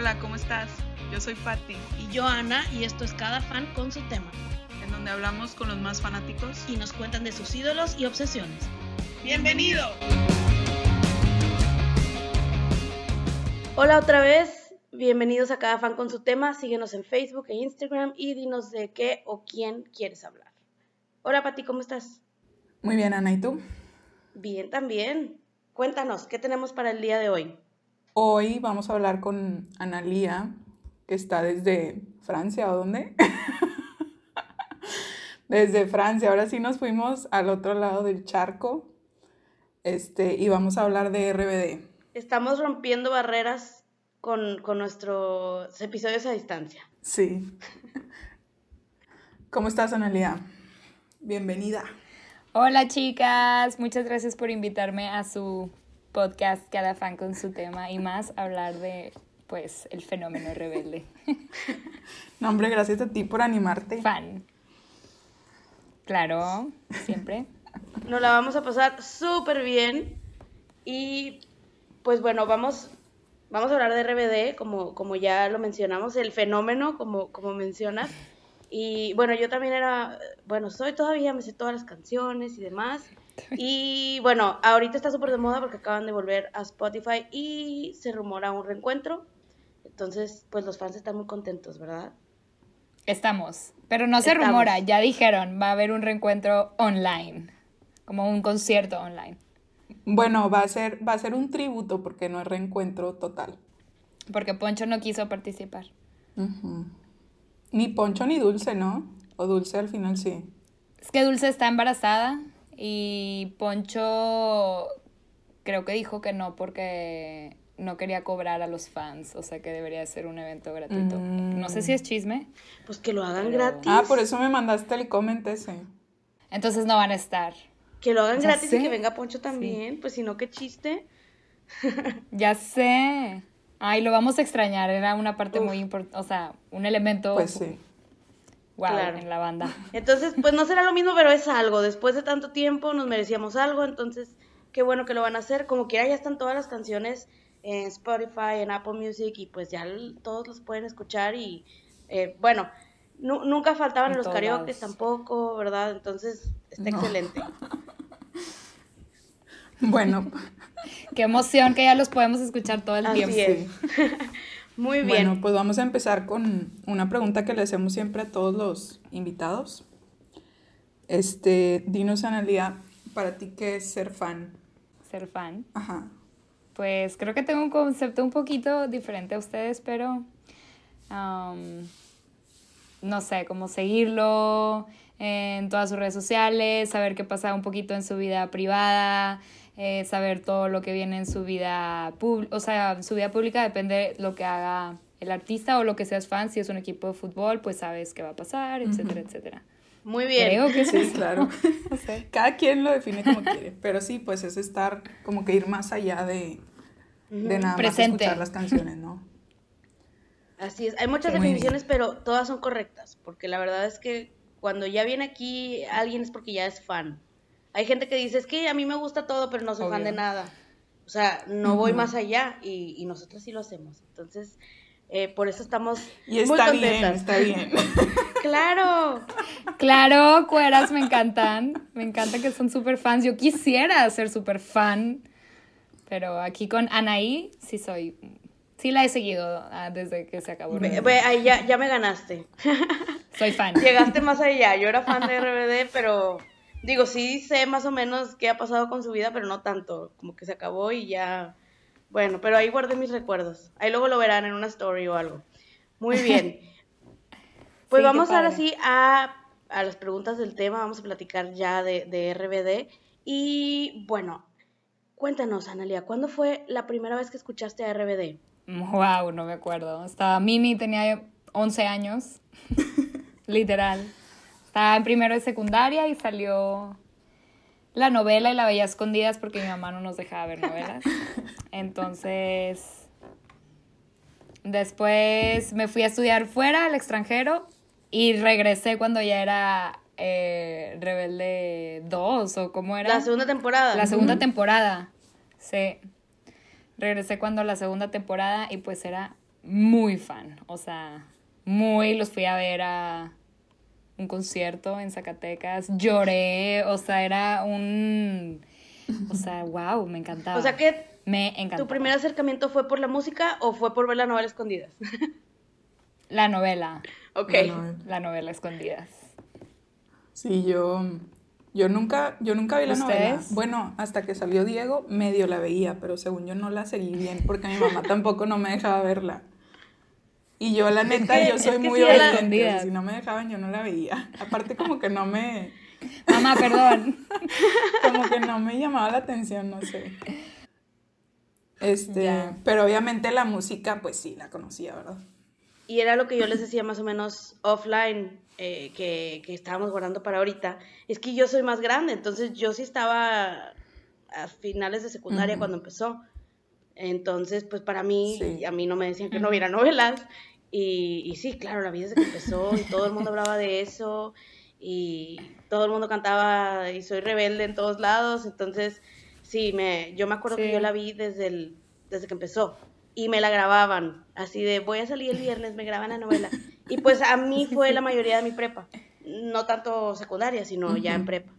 Hola, ¿cómo estás? Yo soy Patti. Y yo Ana, y esto es Cada Fan con su tema. En donde hablamos con los más fanáticos. Y nos cuentan de sus ídolos y obsesiones. ¡Bienvenido! Hola otra vez, bienvenidos a Cada Fan con su tema. Síguenos en Facebook e Instagram y dinos de qué o quién quieres hablar. Hola Pati, ¿cómo estás? Muy bien, Ana, ¿y tú? Bien, también. Cuéntanos, ¿qué tenemos para el día de hoy? Hoy vamos a hablar con Analía, que está desde Francia, ¿o dónde? desde Francia. Ahora sí nos fuimos al otro lado del charco. Este, y vamos a hablar de RBD. Estamos rompiendo barreras con, con nuestros episodios a distancia. Sí. ¿Cómo estás, Analia? Bienvenida. Hola chicas, muchas gracias por invitarme a su podcast Cada fan con su tema y más hablar de pues el fenómeno rebelde. No, hombre, gracias a ti por animarte. Fan. Claro, siempre. Nos la vamos a pasar súper bien y pues bueno, vamos, vamos a hablar de RBD, como, como ya lo mencionamos, el fenómeno, como, como mencionas. Y bueno, yo también era, bueno, soy todavía, me sé todas las canciones y demás. Y bueno, ahorita está súper de moda porque acaban de volver a Spotify y se rumora un reencuentro. Entonces, pues los fans están muy contentos, ¿verdad? Estamos. Pero no se rumora, ya dijeron, va a haber un reencuentro online, como un concierto online. Bueno, va a ser, va a ser un tributo porque no es reencuentro total. Porque Poncho no quiso participar. Ni Poncho ni Dulce, ¿no? O Dulce al final sí. Es que Dulce está embarazada y Poncho creo que dijo que no porque no quería cobrar a los fans, o sea que debería ser un evento gratuito. No sé si es chisme. Pues que lo hagan gratis. Ah, por eso me mandaste el comment ese. Entonces no van a estar. Que lo hagan gratis y que venga Poncho también, pues si no, qué chiste. ya sé. Ay, lo vamos a extrañar, era una parte muy importante, o sea, un elemento... Pues sí en la banda. Entonces, pues no será lo mismo, pero es algo. Después de tanto tiempo nos merecíamos algo, entonces qué bueno que lo van a hacer. Como quiera, ya están todas las canciones en Spotify, en Apple Music y pues ya todos los pueden escuchar y eh, bueno, nunca faltaban los karaoke tampoco, ¿verdad? Entonces está excelente. Bueno, qué emoción que ya los podemos escuchar todo el tiempo. Muy bien. Bueno, pues vamos a empezar con una pregunta que le hacemos siempre a todos los invitados. Este, dinos, Analia, para ti, ¿qué es ser fan? Ser fan. Ajá. Pues creo que tengo un concepto un poquito diferente a ustedes, pero no sé, cómo seguirlo en todas sus redes sociales, saber qué pasa un poquito en su vida privada, eh, saber todo lo que viene en su vida pública, o sea, su vida pública depende de lo que haga el artista o lo que seas fan, si es un equipo de fútbol, pues sabes qué va a pasar, etcétera, etcétera. Muy bien. Creo que sí, claro. Cada quien lo define como quiere, pero sí, pues es estar como que ir más allá de, de nada más escuchar las canciones, ¿no? Así es. Hay muchas definiciones, pero todas son correctas, porque la verdad es que cuando ya viene aquí alguien es porque ya es fan. Hay gente que dice, es que a mí me gusta todo, pero no soy fan de nada. O sea, no voy más allá y, y, nosotros sí lo hacemos. Entonces, eh, por eso estamos y está bien, está bien. claro. Claro, cueras me encantan. Me encanta que son súper fans. Yo quisiera ser súper fan, pero aquí con Anaí sí soy... Sí la he seguido ah, desde que se acabó. ahí ya, ya me ganaste. Soy fan. Llegaste más allá. Yo era fan de RBD, pero Digo, sí sé más o menos qué ha pasado con su vida, pero no tanto. Como que se acabó y ya. Bueno, pero ahí guardé mis recuerdos. Ahí luego lo verán en una story o algo. Muy bien. Pues vamos ahora sí a, a, las preguntas del tema. Vamos a platicar ya de, de RBD. Y bueno, cuéntanos, Analia, ¿cuándo fue la primera vez que escuchaste a RBD? Wow, no me acuerdo. Estaba mini, tenía 11 años. Literal. Estaba en primero de secundaria y salió la novela y la veía escondidas porque mi mamá no nos dejaba ver novelas. Entonces, después me fui a estudiar fuera, al extranjero, y regresé cuando ya era eh, Rebelde 2 o cómo era. La segunda temporada. La segunda temporada, sí. Regresé cuando la segunda temporada y pues era muy fan, o sea, muy los fui a ver a un concierto en Zacatecas, lloré, o sea, era un, o sea, wow, me encantaba. O sea que me encantaba. ¿Tu primer acercamiento fue por la música o fue por ver la novela Escondidas? la novela. Ok. La novela, la novela Escondidas. Sí, yo, yo nunca, yo nunca vi la novela. Bueno, hasta que salió Diego, medio la veía, pero según yo no la seguí bien porque mi mamá tampoco no me dejaba verla. Y yo, la neta, yo soy muy obediente. Si no me dejaban, yo no la veía. Aparte, como que no me. Mamá, perdón. como que no me llamaba la atención, no sé. Este, pero obviamente la música, pues sí, la conocía, ¿verdad? Y era lo que yo les decía más o menos offline, eh, que, que, estábamos guardando para ahorita. Es que yo soy más grande, entonces yo sí estaba a finales de secundaria cuando empezó. Entonces, pues para mí, a mí no me decían que no viera novelas. Y, y, sí, claro, la vida desde que empezó y todo el mundo hablaba de eso y todo el mundo cantaba y soy rebelde en todos lados. Entonces, sí, me, yo me acuerdo que yo la vi desde, el, desde que empezó y me la grababan, así de voy a salir el viernes, me graban la novela. Y pues a mí fue la mayoría de mi prepa, no tanto secundaria, sino ya en prepa.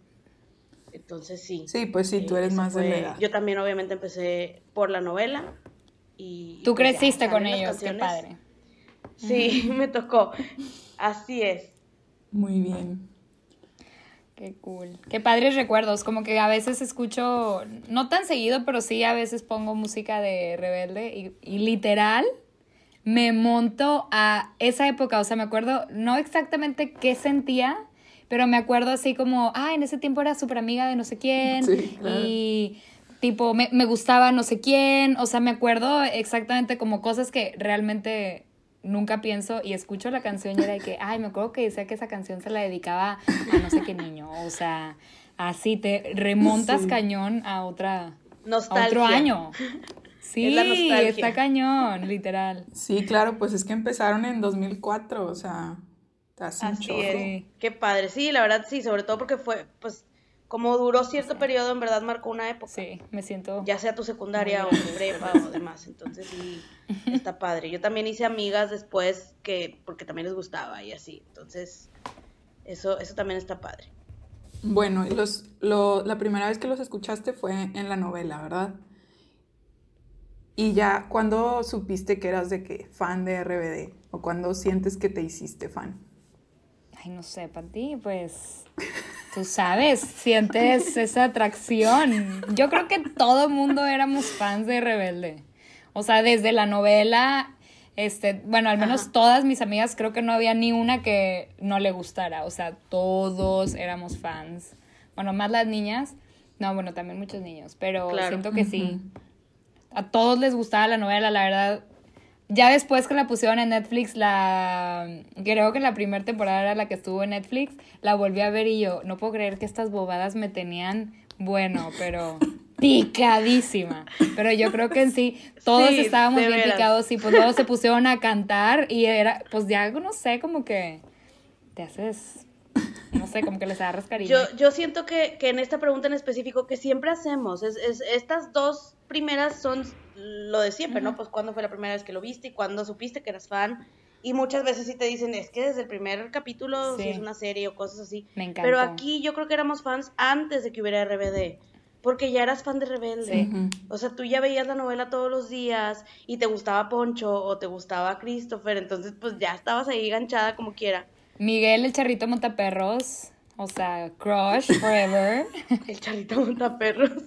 Entonces sí. Sí, pues sí, tú eres más de la edad. Yo también obviamente empecé por la novela y... Tú pues, creciste con ellos, qué padre. Sí, me tocó. Así es. Muy bien. Qué cool. Qué padres recuerdos. Como que a veces escucho, no tan seguido, pero sí a veces pongo música de rebelde y, literal me monto a esa época. O sea, me acuerdo, no exactamente qué sentía, pero me acuerdo así como, ah, en ese tiempo era súper amiga de no sé quién. Y tipo, me, me gustaba no sé quién. O sea, me acuerdo exactamente como cosas que realmente nunca pienso y escucho la canción y era de que, ay, me acuerdo que decía que esa canción se la dedicaba a no sé qué niño. O sea, así te remontas cañón a otra. Nostalgia. otro año. Sí, está cañón, literal. Sí, claro, pues es que empezaron en 2004, o sea, así es. Qué padre. Sí, la verdad sí, sobre todo porque fue, pues, como duró cierto periodo, en verdad marcó una época. Sí, me siento. Ya sea tu secundaria o tu prepa o demás. Entonces sí, está padre. Yo también hice amigas después que, porque también les gustaba y así. Entonces, eso, eso también está padre. Bueno, los, lo, la primera vez que los escuchaste fue en la novela, ¿verdad? Y ya, ¿cuándo supiste que eras de qué? Fan de RBD. ¿O cuándo sientes que te hiciste fan? Ay, no sé, para ti, pues tú sabes, sientes esa atracción. Yo creo que todo mundo éramos fans de Rebelde. O sea, desde la novela, este, bueno, al menos todas mis amigas, creo que no había ni una que no le gustara. O sea, todos éramos fans. Bueno, más las niñas. No, bueno, también muchos niños, pero siento que sí. A todos les gustaba la novela, la verdad. Ya después que la pusieron en Netflix, la creo que la primera temporada era la que estuvo en Netflix, la volví a ver y yo, no puedo creer que estas bobadas me tenían, bueno, pero picadísima. Pero yo creo que en sí, todos estábamos bien picados y pues todos se pusieron a cantar y era, pues ya no sé, como que te haces no sé, como que les agarras cariño. Yo, yo siento que, que, en esta pregunta en específico, que siempre hacemos, es, es, estas dos primeras son lo de siempre, ¿no? Pues cuándo fue la primera vez que lo viste y cuándo supiste que eras fan. Y muchas veces sí te dicen, es que desde el primer capítulo, si es una serie o cosas así. Me encanta. Pero aquí yo creo que éramos fans antes de que hubiera RBD. Porque ya eras fan de Rebelde. O sea, tú ya veías la novela todos los días y te gustaba Poncho o te gustaba Christopher. Entonces, pues ya estabas ahí enganchada como quiera. Miguel, el charrito montaperros. O sea, crush forever. el charrito montaperros.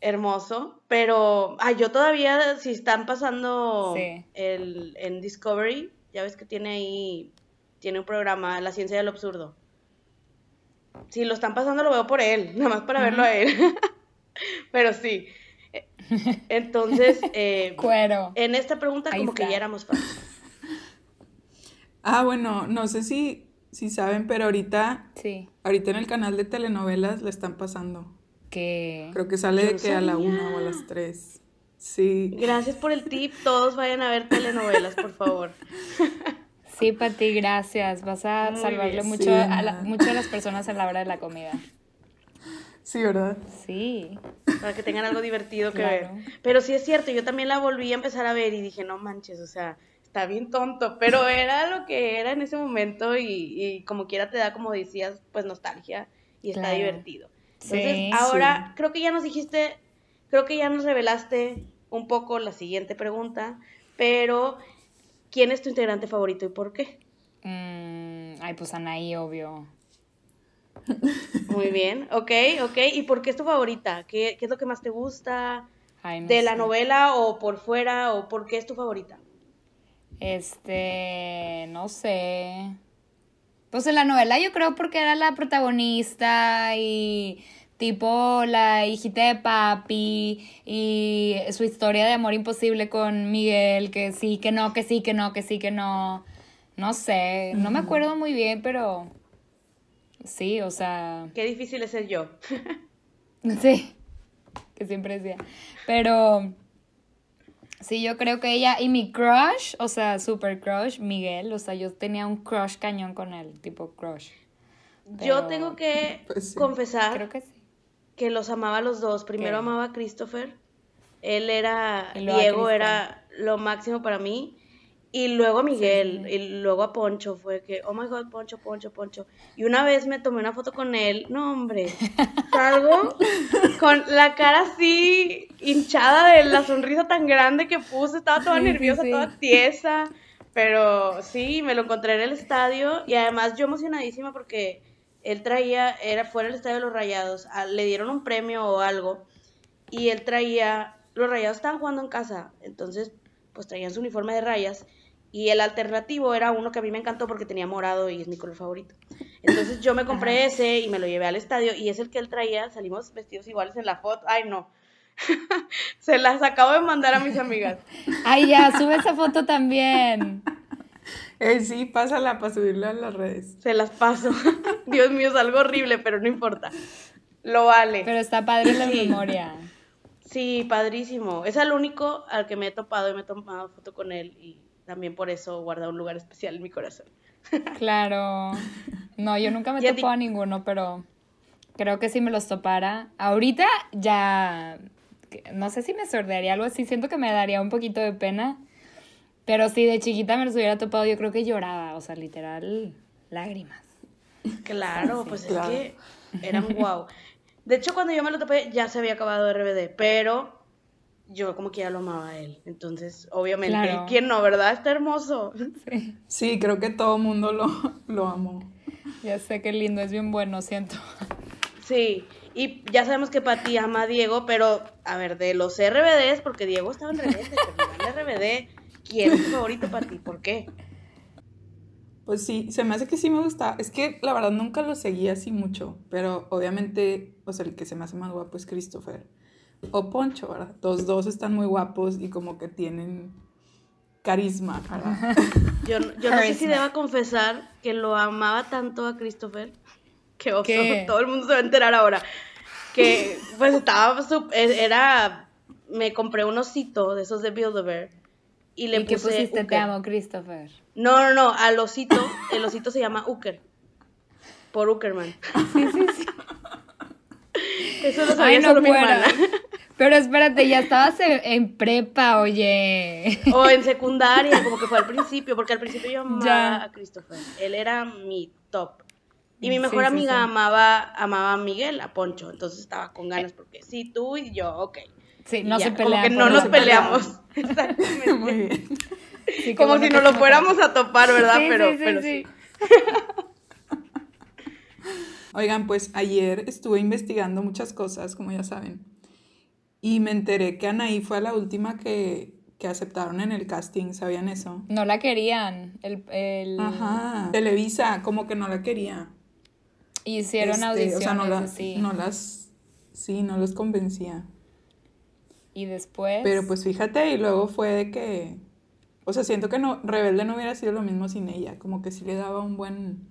Hermoso. Pero, ay, yo todavía, si están pasando el, en Discovery, ya ves que tiene ahí, tiene un programa, La Ciencia del Absurdo. Si lo están pasando, lo veo por él, nada más para verlo a él. Pero sí. Entonces, eh, Cuero. en esta pregunta, como que ya éramos fans. Ah, bueno, no sé si, si saben, pero ahorita, sí. ahorita en el canal de telenovelas le están pasando. Que creo que sale de que a la una o a las tres. Sí. Gracias por el tip. Todos vayan a ver telenovelas, por favor. Sí, Pati, gracias. Vas a salvarle mucho, a mucho a las personas en la hora de la comida. Sí, ¿verdad? Sí. Para que tengan algo divertido que ver. Pero sí es cierto, yo también la volví a empezar a ver y dije, no manches, o sea, está bien tonto, pero era lo que era en ese momento y, como quiera te da, como decías, pues nostalgia y está divertido. Entonces, ahora creo que ya nos dijiste, creo que ya nos revelaste un poco la siguiente pregunta, pero ¿quién es tu integrante favorito y por qué? Mm, ay, pues Anaí, obvio. Muy bien, ok, ok. ¿Y por qué es tu favorita? ¿Qué, es lo que más te gusta? ¿De la novela o por fuera? ¿O por qué es tu favorita? Este, no sé. Pues en la novela yo creo porque era la protagonista y tipo la hijita de papi y su historia de amor imposible con Miguel, que sí, que no, que sí, que no, que sí, que no. No sé, no me acuerdo muy bien, pero Sí, o sea... Qué difícil es ser yo. sí, que siempre decía. Pero sí, yo creo que ella y mi crush, o sea, super crush, Miguel, o sea, yo tenía un crush cañón con él, tipo crush. Yo tengo que pues confesar que, que, los amaba los dos. Primero amaba a Christopher. Él era, Diego era lo máximo para mí. Y luego a Miguel, y luego a Poncho, fue que, oh my god, Poncho, Poncho, Poncho. Y una vez me tomé una foto con él, no hombre, salgo con la cara así hinchada de la sonrisa tan grande que puse, estaba toda nerviosa, toda tiesa. Pero sí, me lo encontré en el estadio y además yo emocionadísima porque él traía, era fuera del estadio de los Rayados, le dieron un premio o algo y él traía, los Rayados estaban jugando en casa, entonces pues traían su uniforme de rayas y el alternativo era uno que a mí me encantó porque tenía morado y es mi color favorito. Entonces yo me compré ese y me lo llevé al estadio y es el que él traía. Salimos vestidos iguales en la foto. Ay, no. Se las acabo de mandar a mis amigas. Ay, ya, sube esa foto también. Eh, sí, pásala para subirla a las redes. Se las paso. Dios mío, es algo horrible, pero no importa. Lo vale. Pero está padre la memoria. Sí, padrísimo. Es el único al que me he topado y me he tomado foto con él y también por eso guarda un lugar especial en mi corazón. Claro. No, yo nunca me he topado a ninguno, pero creo que si me los topara. Ahorita ya. No sé si me sordearía algo así. Siento que me daría un poquito de pena. Pero si de chiquita me los hubiera topado, yo creo que lloraba. O sea, literal, lágrimas. Claro, pues es que eran guau. De hecho, cuando yo me lo topé, ya se había acabado RBD, pero yo como que ya lo amaba a él. Entonces, obviamente, ¿quién no, verdad? Está hermoso. Sí, sí creo que todo el mundo lo, lo amó. Ya sé qué lindo, es bien bueno, siento. Sí, y ya sabemos que Pati ama a Diego, pero, a ver, de los RBDs, porque Diego estaba en RBD, en RBD, ¿quién es tu favorito, Pati? ¿Por qué? Pues sí, se me hace que sí me gusta. Es que la verdad nunca lo seguía así mucho, pero obviamente, o sea, el que se me hace más guapo es Christopher o Poncho, ¿verdad? Los dos están muy guapos y como que tienen carisma, Yo, yo no sé si deba confesar que lo amaba tanto a Christopher, que todo el mundo se va a enterar ahora, que pues estaba, e, era, me compré un osito de esos de Build-A-Bear y le ¿Y qué pusiste te amo Christopher? No, no, no, al osito, el osito se llama Uker, por Ukerman. Sí, sí, sí. Eso lo sabía solo mi hermana. Pero espérate, ya estabas en, prepa, oye. O en secundaria, como que fue al principio, porque al principio yo amaba a Christopher. Él era mi top. Y mi mejor amiga amaba amaba a Miguel, a Poncho. Entonces estaba con ganas porque sí, tú y yo, ok. Sí, no se pelean. Como que no nos peleamos. Exactamente. Muy bien. como si nos lo fuéramos a topar, ¿verdad? pero, pero sí. Oigan, pues ayer estuve investigando muchas cosas, como ya saben. Y me enteré que Anaí fue la última que, aceptaron en el casting, ¿sabían eso? No la querían. El, Ajá. Televisa, como que no la quería. Hicieron audiciones, o sea, no, sí. no las, sí, no los convencía. Y después. Pero pues fíjate, y luego fue de que, o sea, siento que no, Rebelde no hubiera sido lo mismo sin ella, como que sí le daba un buen,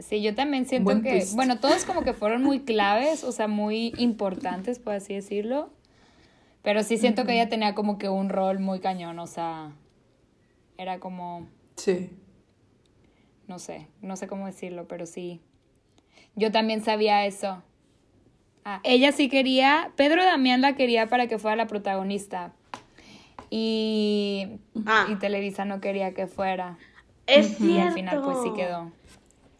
Sí, yo también siento que, bueno, todos como que fueron muy claves, o sea, muy importantes, por así decirlo. Pero sí siento que ella tenía como que un rol muy cañón, o sea, era como... Sí. No sé, no sé cómo decirlo, pero sí. Yo también sabía eso. Ah, ella sí quería, Pedro Damián la quería para que fuera la protagonista. Y, ah. y Televisa no quería que fuera. Es cierto. Y al final pues sí quedó.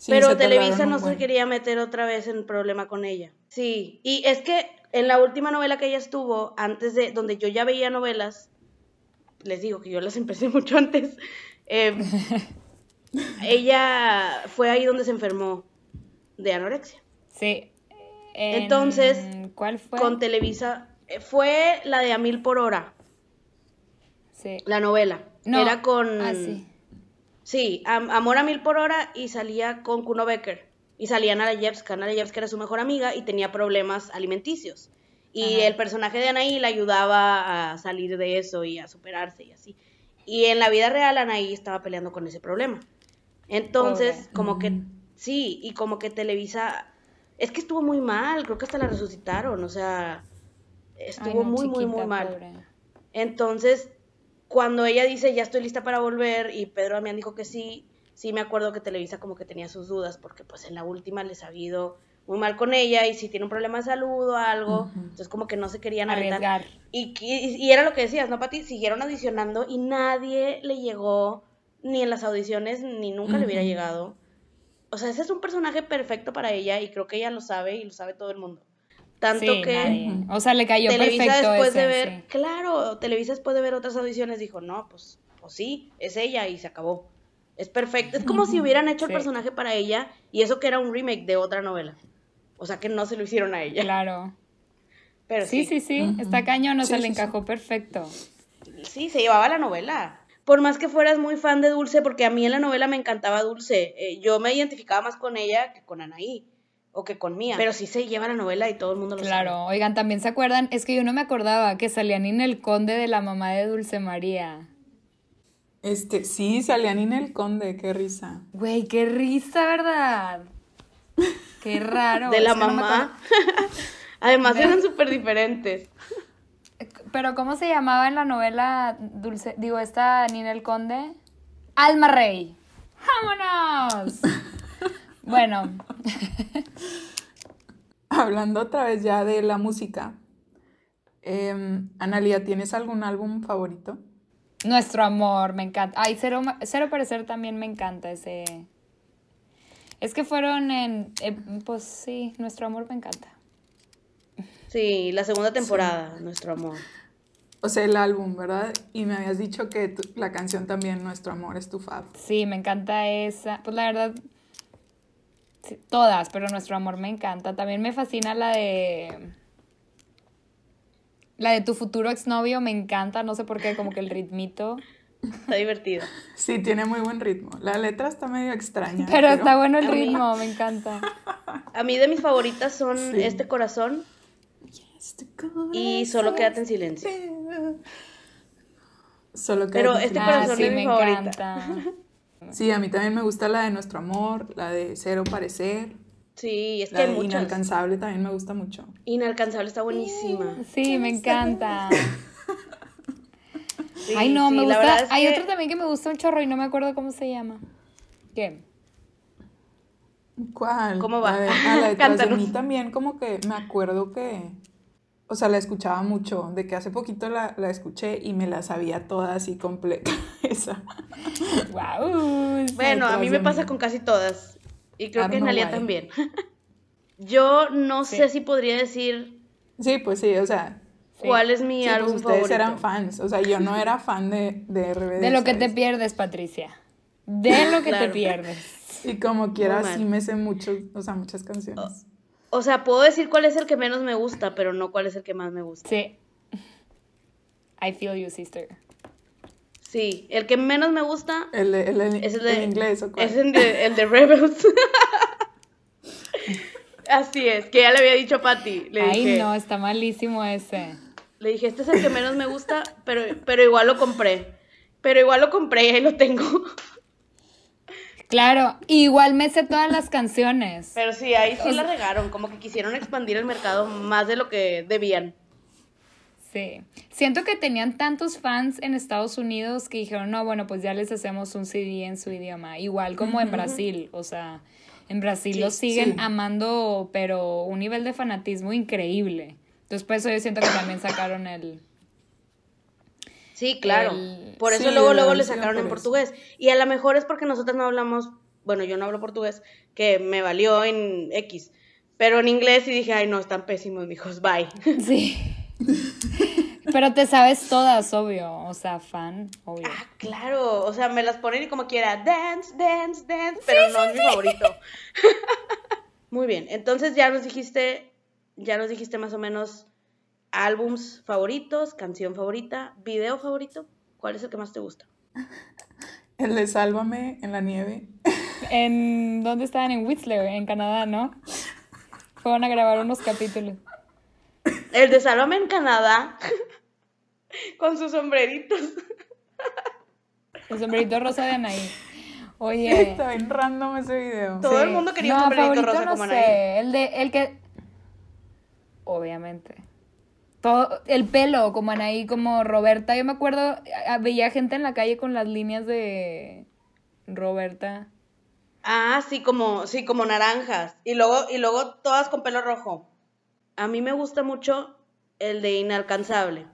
Pero Televisa no se quería meter otra vez en problema con ella. Sí, y es que en la última novela que ella estuvo, antes de, donde yo ya veía novelas, les digo que yo las empecé mucho antes, em, ella fue ahí donde se enfermó de anorexia. Sí. Entonces, ¿cuál fue? Con Televisa, eh, fue la de A Mil por Hora. Sí. La novela. No. Era con... Ah, sí. Sí, Amor a Mil por Hora y salía con Kuno Becker. Y salía Nala Yevska era su mejor amiga y tenía problemas alimenticios. Y el personaje de Anaí la ayudaba a salir de eso y a superarse y así. Y en la vida real Anaí estaba peleando con ese problema. Entonces, como que, sí, y como que Televisa, es que estuvo muy mal, creo que hasta la resucitaron, o sea, estuvo muy, muy, muy mal. Entonces, cuando ella dice, ya estoy lista para volver, y Pedro Damián dijo que sí, sí me acuerdo que Televisa como que tenía sus dudas, porque pues en la última les ha habido muy mal con ella y si tiene un problema de salud o algo, entonces como que no se querían arriesgar. Y, y, era lo que decías, ¿no, Pati? Siguieron audicionando y nadie le llegó ni en las audiciones ni nunca le hubiera llegado. O sea, ese es un personaje perfecto para ella y creo que ella lo sabe y lo sabe todo el mundo. Tanto que o sea, le cayó Televisa perfecto después de ver, claro, Televisa después de ver otras audiciones dijo, "No, pues pues sí, es ella y se acabó." Es perfecto, es como si hubieran hecho el personaje para ella y eso que era un remake de otra novela. O sea que no se lo hicieron a ella. Claro. Pero sí, sí, sí, está cañón, no se le encajó perfecto. Sí, se llevaba la novela. Por más que fueras muy fan de Dulce, porque a mí en la novela me encantaba Dulce, eh, yo me identificaba más con ella que con Anaí o que con Mía. Pero sí se lleva la novela y todo el mundo lo sabe. Claro, oigan, también se acuerdan, es que yo no me acordaba que salía en el conde de la mamá de Dulce María. Este, sí, salía en el conde, qué risa. Güey, qué risa, ¿verdad? Qué raro. De la mamá. Además eran súper diferentes. Pero ¿cómo se llamaba en la novela Dulce? Digo, esta Ninel Conde. Alma Rey. ¡Vámonos! bueno. Hablando otra vez ya de la música. Eh, Analia, ¿tienes algún álbum favorito? Nuestro amor, me encanta. Ay, Cero, Cero Parecer también me encanta ese, es que fueron en, pues sí, nuestro amor me encanta. Sí, la segunda temporada, nuestro amor. O sea, el álbum, ¿verdad? Y me habías dicho que la canción también, Nuestro Amor, es tu fab. Sí, me encanta esa. Pues la verdad, todas, pero Nuestro Amor me encanta. También me fascina la de... La de tu futuro exnovio me encanta, no sé por qué, como que el ritmito. Está divertido. Sí, tiene muy buen ritmo. La letra está medio extraña. Pero, está bueno el ritmo, me encanta. A mí de mis favoritas son Este Corazón y Solo Quédate en Silencio. Solo quédate Pero Este Corazón es mi favorita. Sí, a mí también me gusta la de Nuestro Amor, la de Cero Parecer. Sí, es la que de Inalcanzable también me gusta mucho. Inalcanzable está buenísima. Sí, me encanta. Ay, no, me gusta. Hay otro también que me gusta un chorro y no me acuerdo cómo se llama. ¿Qué? ¿Cuál? ¿Cómo va? A la de, mí también, como que me acuerdo que. O sea, la escuchaba mucho, de que hace poquito la, la escuché y me la sabía toda así completa, esa. ¡Wow! Bueno, a mí me pasa con casi todas. Y creo que Nalia también. Yo no sé si podría decir. Sí, pues sí, o sea, ¿Cuál es mi sí, pues álbum pues ustedes eran fans. O sea, yo no era fan de, de RBD. De lo que te pierdes, Patricia. De lo que te pierdes. Y como quiera, sí me sé mucho, o sea, muchas canciones. O, sea, puedo decir cuál es el que menos me gusta, pero no cuál es el que más me gusta. Sí. I feel you, sister. Sí, el que menos me gusta. El, de, el, es el de, inglés, ¿o cuál? Es el de, el de Rebels. Así es, que ya le había dicho a Patty. Le Ay, no, está malísimo ese. Le dije, este es el que menos me gusta, pero, pero igual lo compré. Pero igual lo compré y ahí lo tengo. Claro, igual me sé todas las canciones. Pero sí, ahí sí la regaron, como que quisieron expandir el mercado más de lo que debían. Sí, siento que tenían tantos fans en Estados Unidos que dijeron, no, bueno, pues ya les hacemos un CD en su idioma, igual como en Brasil, o sea, En Brasil lo siguen amando, pero un nivel de fanatismo increíble. Después yo siento que también sacaron el... Sí, claro. Por eso luego, luego le sacaron en portugués. Y a lo mejor es porque nosotros no hablamos, bueno, yo no hablo portugués, que me valió en X. Pero en inglés y dije, ay, no, están pésimos, mijos, bye. Sí. Pero te sabes todas, obvio. O sea, fan, obvio. Ah, claro. O sea, me las ponen y como quiera, dance, dance, dance. Pero no es mi favorito. Muy bien. Entonces ya nos dijiste, ya nos dijiste más o menos álbums favoritos, canción favorita, video favorito. ¿Cuál es el que más te gusta? El de Sálvame en la nieve. ¿En dónde estaban? En Whistler, en Canadá, ¿no? Fueron a grabar unos capítulos. El de Sálvame en Canadá. Con sus sombreritos. El sombrerito rosa de Anaí. Oye. Está bien random ese video. Todo el mundo quería un sombrerito rosa no como sé. El de el que obviamente. Todo el pelo como Anaí, como Roberta. Yo me acuerdo veía gente en la calle con las líneas de Roberta. Ah, sí, como sí, como naranjas y luego y luego todas con pelo rojo. A mí me gusta mucho el de inalcanzable.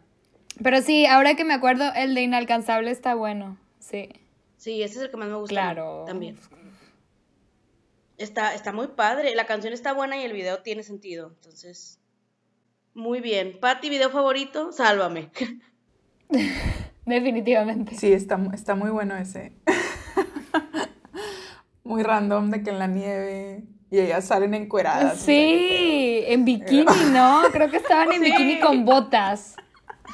Pero sí, ahora que me acuerdo, el de Inalcanzable está bueno, sí. Sí, ese es el que más me gusta. Claro. También. Está, está muy padre, la canción está buena y el video tiene sentido, entonces... Muy bien. Patti, video favorito, sálvame. Definitivamente. Sí, está, está muy bueno ese. muy random de que en la nieve y ellas salen encueradas. Sí, en bikini, ¿no? Creo que estaban en bikini con botas.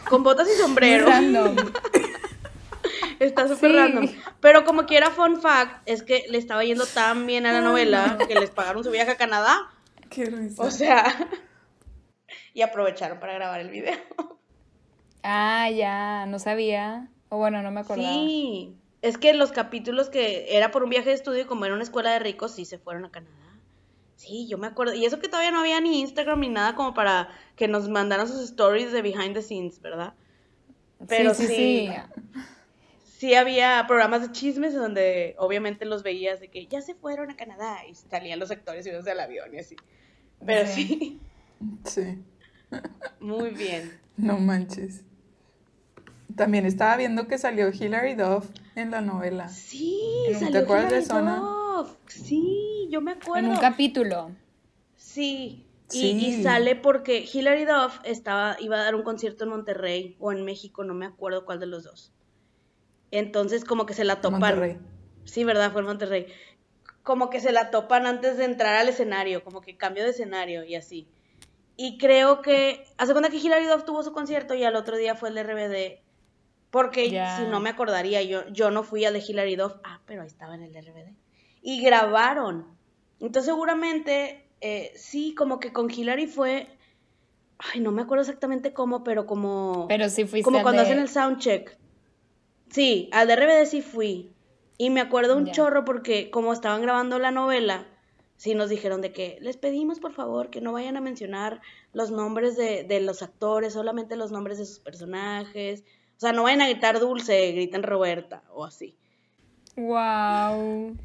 Con botas y sombrero. Random. Está súper random. Pero como quiera, fun fact, es que le estaba yendo tan bien a la novela que les pagaron su viaje a Canadá. Qué risa. O sea, y aprovecharon para grabar el video. Ah, ya, no sabía. O bueno, no me acordaba. Sí, es que los capítulos que era por un viaje de estudio, como era una escuela de ricos, sí se fueron a Canadá. Sí, yo me acuerdo. Y eso que todavía no había ni Instagram ni nada como para que nos mandaran sus stories de behind the scenes, ¿verdad? Pero sí, sí, sí, había programas de chismes donde obviamente los veías de que ya se fueron a Canadá y salían los actores y al avión y así. Pero sí. Sí. Muy bien. No manches. También estaba viendo que salió Hilary Duff en la novela. Sí, ¿Te acuerdas de Zona? Sí, yo me acuerdo. En un capítulo. Sí. Y, sale porque Hilary Duff estaba, iba a dar un concierto en Monterrey o en México, no me acuerdo cuál de los dos. Entonces como que se la topan. Monterrey. Sí, ¿verdad? Fue en Monterrey. Como que se la topan antes de entrar al escenario, como que cambio de escenario y así. Y creo que, hace cuenta que Hilary Duff tuvo su concierto y al otro día fue el de RBD. Porque si no me acordaría, yo, yo no fui al de Hilary Duff. Ah, pero ahí estaba en el de RBD y grabaron. Entonces seguramente, eh, sí, como que con Hillary fue, ay, no me acuerdo exactamente cómo, pero como... Pero sí fuiste Como cuando hacen el soundcheck. Sí, al de RBD sí fui. Y me acuerdo un chorro porque como estaban grabando la novela, sí nos dijeron de que les pedimos por favor que no vayan a mencionar los nombres de, de los actores, solamente los nombres de sus personajes. O sea, no vayan a gritar dulce, griten Roberta o así. Wow.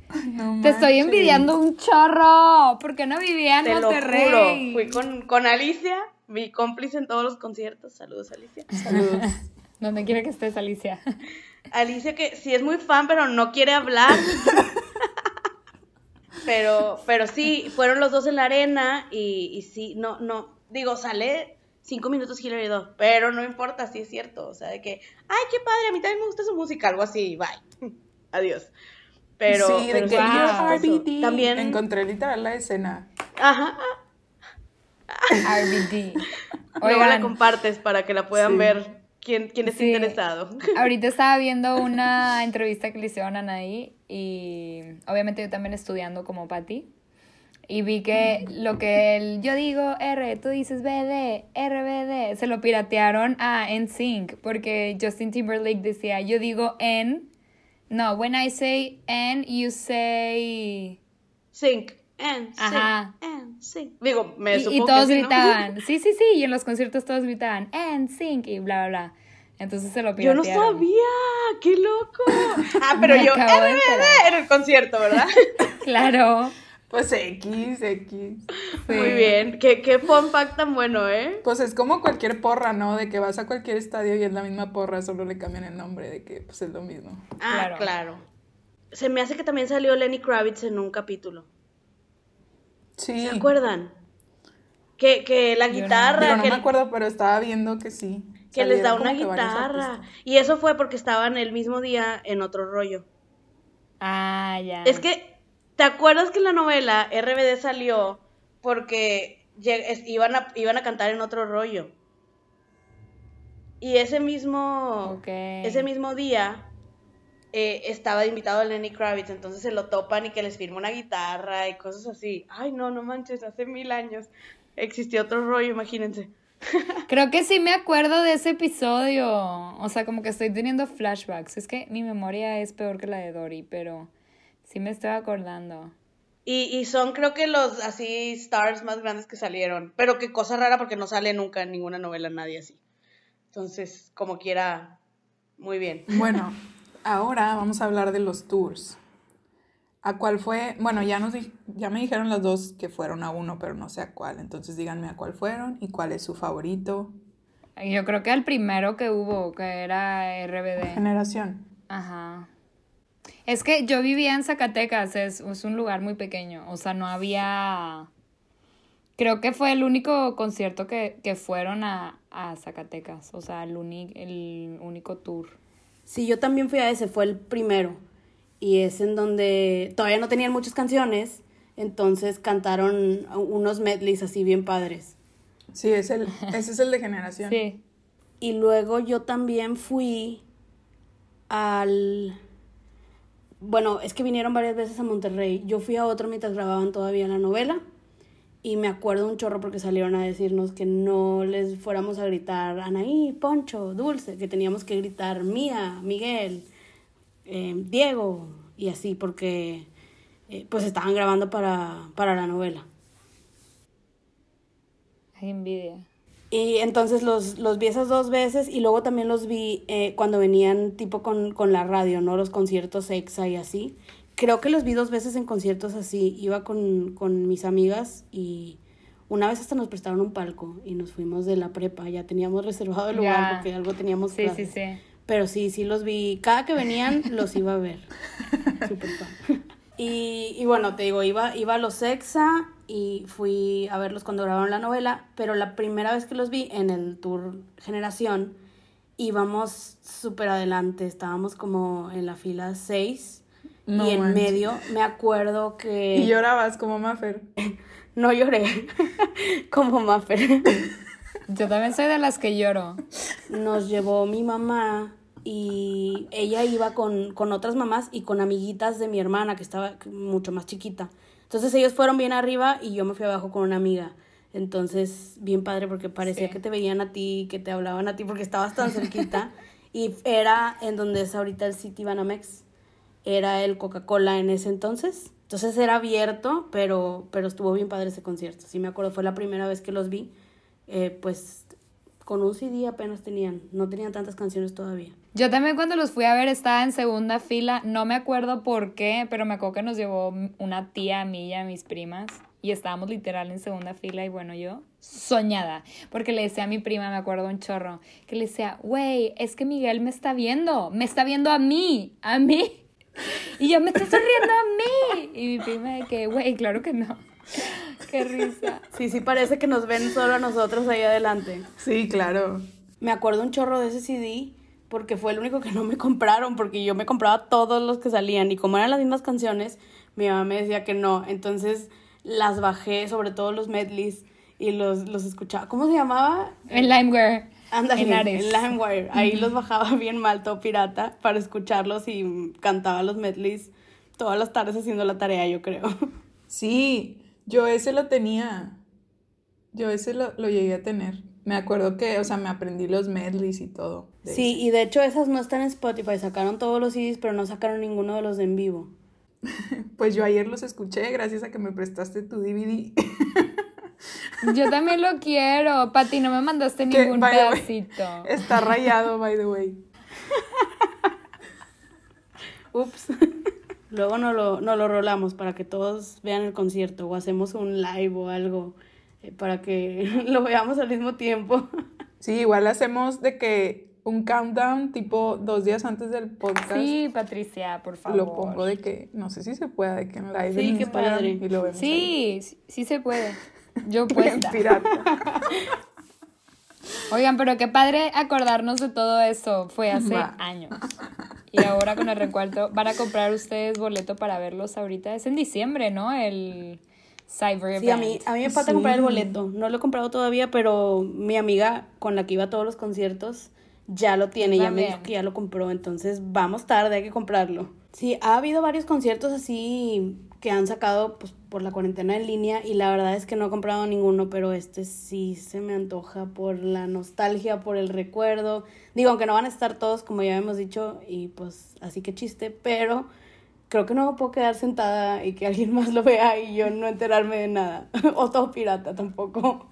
Te estoy envidiando un chorro. ¿Por qué no vivía en Te Monterrey? Lo juro. Fui con, con, Alicia, mi cómplice en todos los conciertos. Saludos, Alicia. Saludos. Donde quiera que estés, Alicia. Alicia que sí es muy fan, pero no quiere hablar. pero, pero sí, fueron los dos en la arena y, y sí, no, no, digo, sale cinco minutos Hillary 2, pero no importa, sí es cierto. O sea, de que, ay, qué padre, a mí también me gusta su música, algo así, bye adiós. Pero, sí, de que RBD. También encontré literal la escena. Ajá. RBD. Luego la compartes para que la puedan ver quien, quien esté interesado. Ahorita estaba viendo una entrevista que le hicieron a Anaí y obviamente yo también estudiando como Patty. Y vi que lo que el, yo digo R, tú dices BD, RBD, se lo piratearon a NSYNC, porque Justin Timberlake decía, yo digo N no, when I say and, you say... Sync. And, Ajá. and, sync. Digo, me y, y todos gritaban. Sí, sí, sí. Y en los conciertos todos gritaban and, sync y bla, bla, bla. Entonces se lo piratearon. Yo no sabía. ¡Qué loco! Ah, pero yo en el concierto, ¿verdad? claro. Pues X, X. Muy bien. Qué, qué fun fact tan bueno, ¿eh? Pues es como cualquier porra, ¿no? De que vas a cualquier estadio y es la misma porra, solo le cambian el nombre, de que pues es lo mismo. Ah, claro. Se me hace que también salió Lenny Kravitz en un capítulo. Sí. ¿Se acuerdan? Que, que la guitarra. No, no me acuerdo, pero estaba viendo que sí. Que les da una guitarra. Y eso fue porque estaban el mismo día en otro rollo. Ah, ya. Es que, ¿te acuerdas que en la novela RBD salió porque iban a, iban a cantar en otro rollo? Y ese mismo, ese mismo día eh, estaba invitado a Lenny Kravitz, entonces se lo topan y que les firma una guitarra y cosas así. Ay, no, no manches, hace mil años existió otro rollo, imagínense. Creo que sí me acuerdo de ese episodio. O sea, como que estoy teniendo flashbacks. Es que mi memoria es peor que la de Dory, pero sí me estoy acordando. Y, y son creo que los así stars más grandes que salieron. Pero qué cosa rara porque no sale nunca en ninguna novela nadie así. Entonces, como quiera, muy bien. Bueno, ahora vamos a hablar de los tours. ¿A cuál fue? Bueno, ya, nos, ya me dijeron las dos que fueron a uno, pero no sé a cuál. Entonces díganme a cuál fueron y cuál es su favorito. Yo creo que el primero que hubo, que era RBD. Generación. Ajá. Es que yo vivía en Zacatecas, es, un lugar muy pequeño. O sea, no había. Creo que fue el único concierto que, fueron a, Zacatecas. O sea, el, el único tour. Sí, yo también fui a ese, fue el primero y es en donde todavía no tenían muchas canciones, entonces cantaron unos medleys así bien padres. Sí, es el, ese es el de generación. Sí. Y luego yo también fui al... Bueno, es que vinieron varias veces a Monterrey. Yo fui a otro mientras grababan todavía la novela y me acuerdo un chorro porque salieron a decirnos que no les fuéramos a gritar Anaí, Poncho, Dulce, que teníamos que gritar Mía, Miguel, eh, Diego y así, porque eh, pues estaban grabando para, para la novela. Hay envidia. Y entonces los, los vi esas dos veces y luego también los vi eh, cuando venían tipo con, con, la radio, ¿no? Los conciertos exa y así. Creo que los vi dos veces en conciertos así. Iba con, con mis amigas y una vez hasta nos prestaron un palco y nos fuimos de la prepa. Ya teníamos reservado el lugar porque algo teníamos Sí, sí, sí. Pero sí, sí los vi. Cada que venían los iba a ver. Súper fan. Y, y, bueno, te digo, iba, iba a los Exa y fui a verlos cuando grabaron la novela, pero la primera vez que los vi en el tour Generación, íbamos súper adelante, estábamos como en la fila 6 y en medio me acuerdo que... Y llorabas como Maffer. no lloré como Maffer. Yo también soy de las que lloro. Nos llevó mi mamá y ella iba con, con otras mamás y con amiguitas de mi hermana que estaba mucho más chiquita. Entonces ellos fueron bien arriba y yo me fui abajo con una amiga. Entonces, bien padre porque parecía que te veían a ti, que te hablaban a ti porque estabas tan cerquita. y era en donde es ahorita el City Banamex. Era el Coca-Cola en ese entonces. Entonces era abierto, pero, pero estuvo bien padre ese concierto. Sí me acuerdo, fue la primera vez que los vi. Eh, pues con un CD apenas tenían, no tenían tantas canciones todavía. Yo también cuando los fui a ver estaba en segunda fila, no me acuerdo por qué, pero me acuerdo que nos llevó una tía a mí y a mis primas y estábamos literal en segunda fila y bueno, yo soñada, porque le decía a mi prima, me acuerdo un chorro, que le decía, güey, es que Miguel me está viendo, me está viendo a mí, a mí. Y yo me estoy sonriendo a mí. Y mi prima de que, güey, claro que no. Qué risa. Sí, sí parece que nos ven solo a nosotros ahí adelante. Sí, claro. Me acuerdo un chorro de ese CD porque fue el único que no me compraron, porque yo me compraba todos los que salían y como eran las mismas canciones, mi mamá me decía que no. Entonces las bajé, sobre todo los medleys, y los, los escuchaba. ¿Cómo se llamaba? En Limeware. Ándale, en, Limeware. Ahí los bajaba bien mal, todo pirata, para escucharlos y cantaba los medleys todas las tardes haciendo la tarea, yo creo. Sí, yo ese lo tenía. Yo ese lo, lo, llegué a tener. Me acuerdo que, o sea, me aprendí los medleys y todo. Sí, y de hecho esas no están en Spotify. Sacaron todos los CDs, pero no sacaron ninguno de los de en vivo. pues yo ayer los escuché gracias a que me prestaste tu DVD. yo también lo quiero. Pati, no me mandaste ningún pedacito. está rayado, by the way. Ups. Luego no lo, no lo rolamos para que todos vean el concierto o hacemos un live o algo eh, para que lo veamos al mismo tiempo. Sí, igual hacemos de que un countdown tipo dos días antes del podcast. Sí, Patricia, por favor. Lo pongo de que, no sé si se puede, de que en live sí, en qué padre. y lo vemos Sí, sí, se puede. Yo puedo. Oigan, pero qué padre acordarnos de todo eso. Fue hace años. Y ahora con el recuerdo, ¿van a comprar ustedes boleto para verlos ahorita? Es en diciembre, ¿no? El Cyber Sí, a mí, a mí me falta comprar el boleto. No lo he comprado todavía, pero mi amiga con la que iba a todos los conciertos ya lo tiene. Ya me dijo que ya lo compró. Entonces vamos tarde, hay que comprarlo. Sí, ha habido varios conciertos así que han sacado pues, por la cuarentena en línea y la verdad es que no he comprado ninguno, pero este sí se me antoja por la nostalgia, por el recuerdo. Digo, aunque no van a estar todos como ya hemos dicho y pues así que chiste, pero creo que no me puedo quedar sentada y que alguien más lo vea y yo no enterarme de nada. o todo pirata tampoco.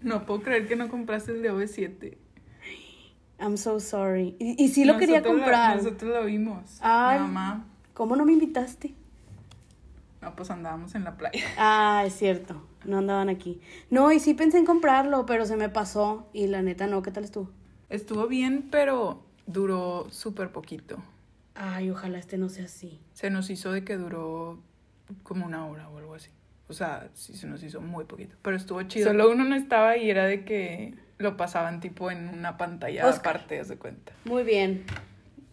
No puedo creer que no compraste el de OV7. I'm so sorry. Y, sí lo quería comprar. nosotros lo vimos. Ay, mamá. ¿Cómo no me invitaste? No, pues andábamos en la playa. Ah, es cierto. No andaban aquí. No, y sí pensé en comprarlo, pero se me pasó. Y la neta, no. ¿Qué tal estuvo? Estuvo bien, pero duró súper poquito. Ay, ojalá este no sea así. Se nos hizo de que duró como una hora o algo así. O sea, sí se nos hizo muy poquito. Pero estuvo chido. Solo uno no estaba y era de que lo pasaban tipo en una pantalla aparte, de cuenta. Muy bien.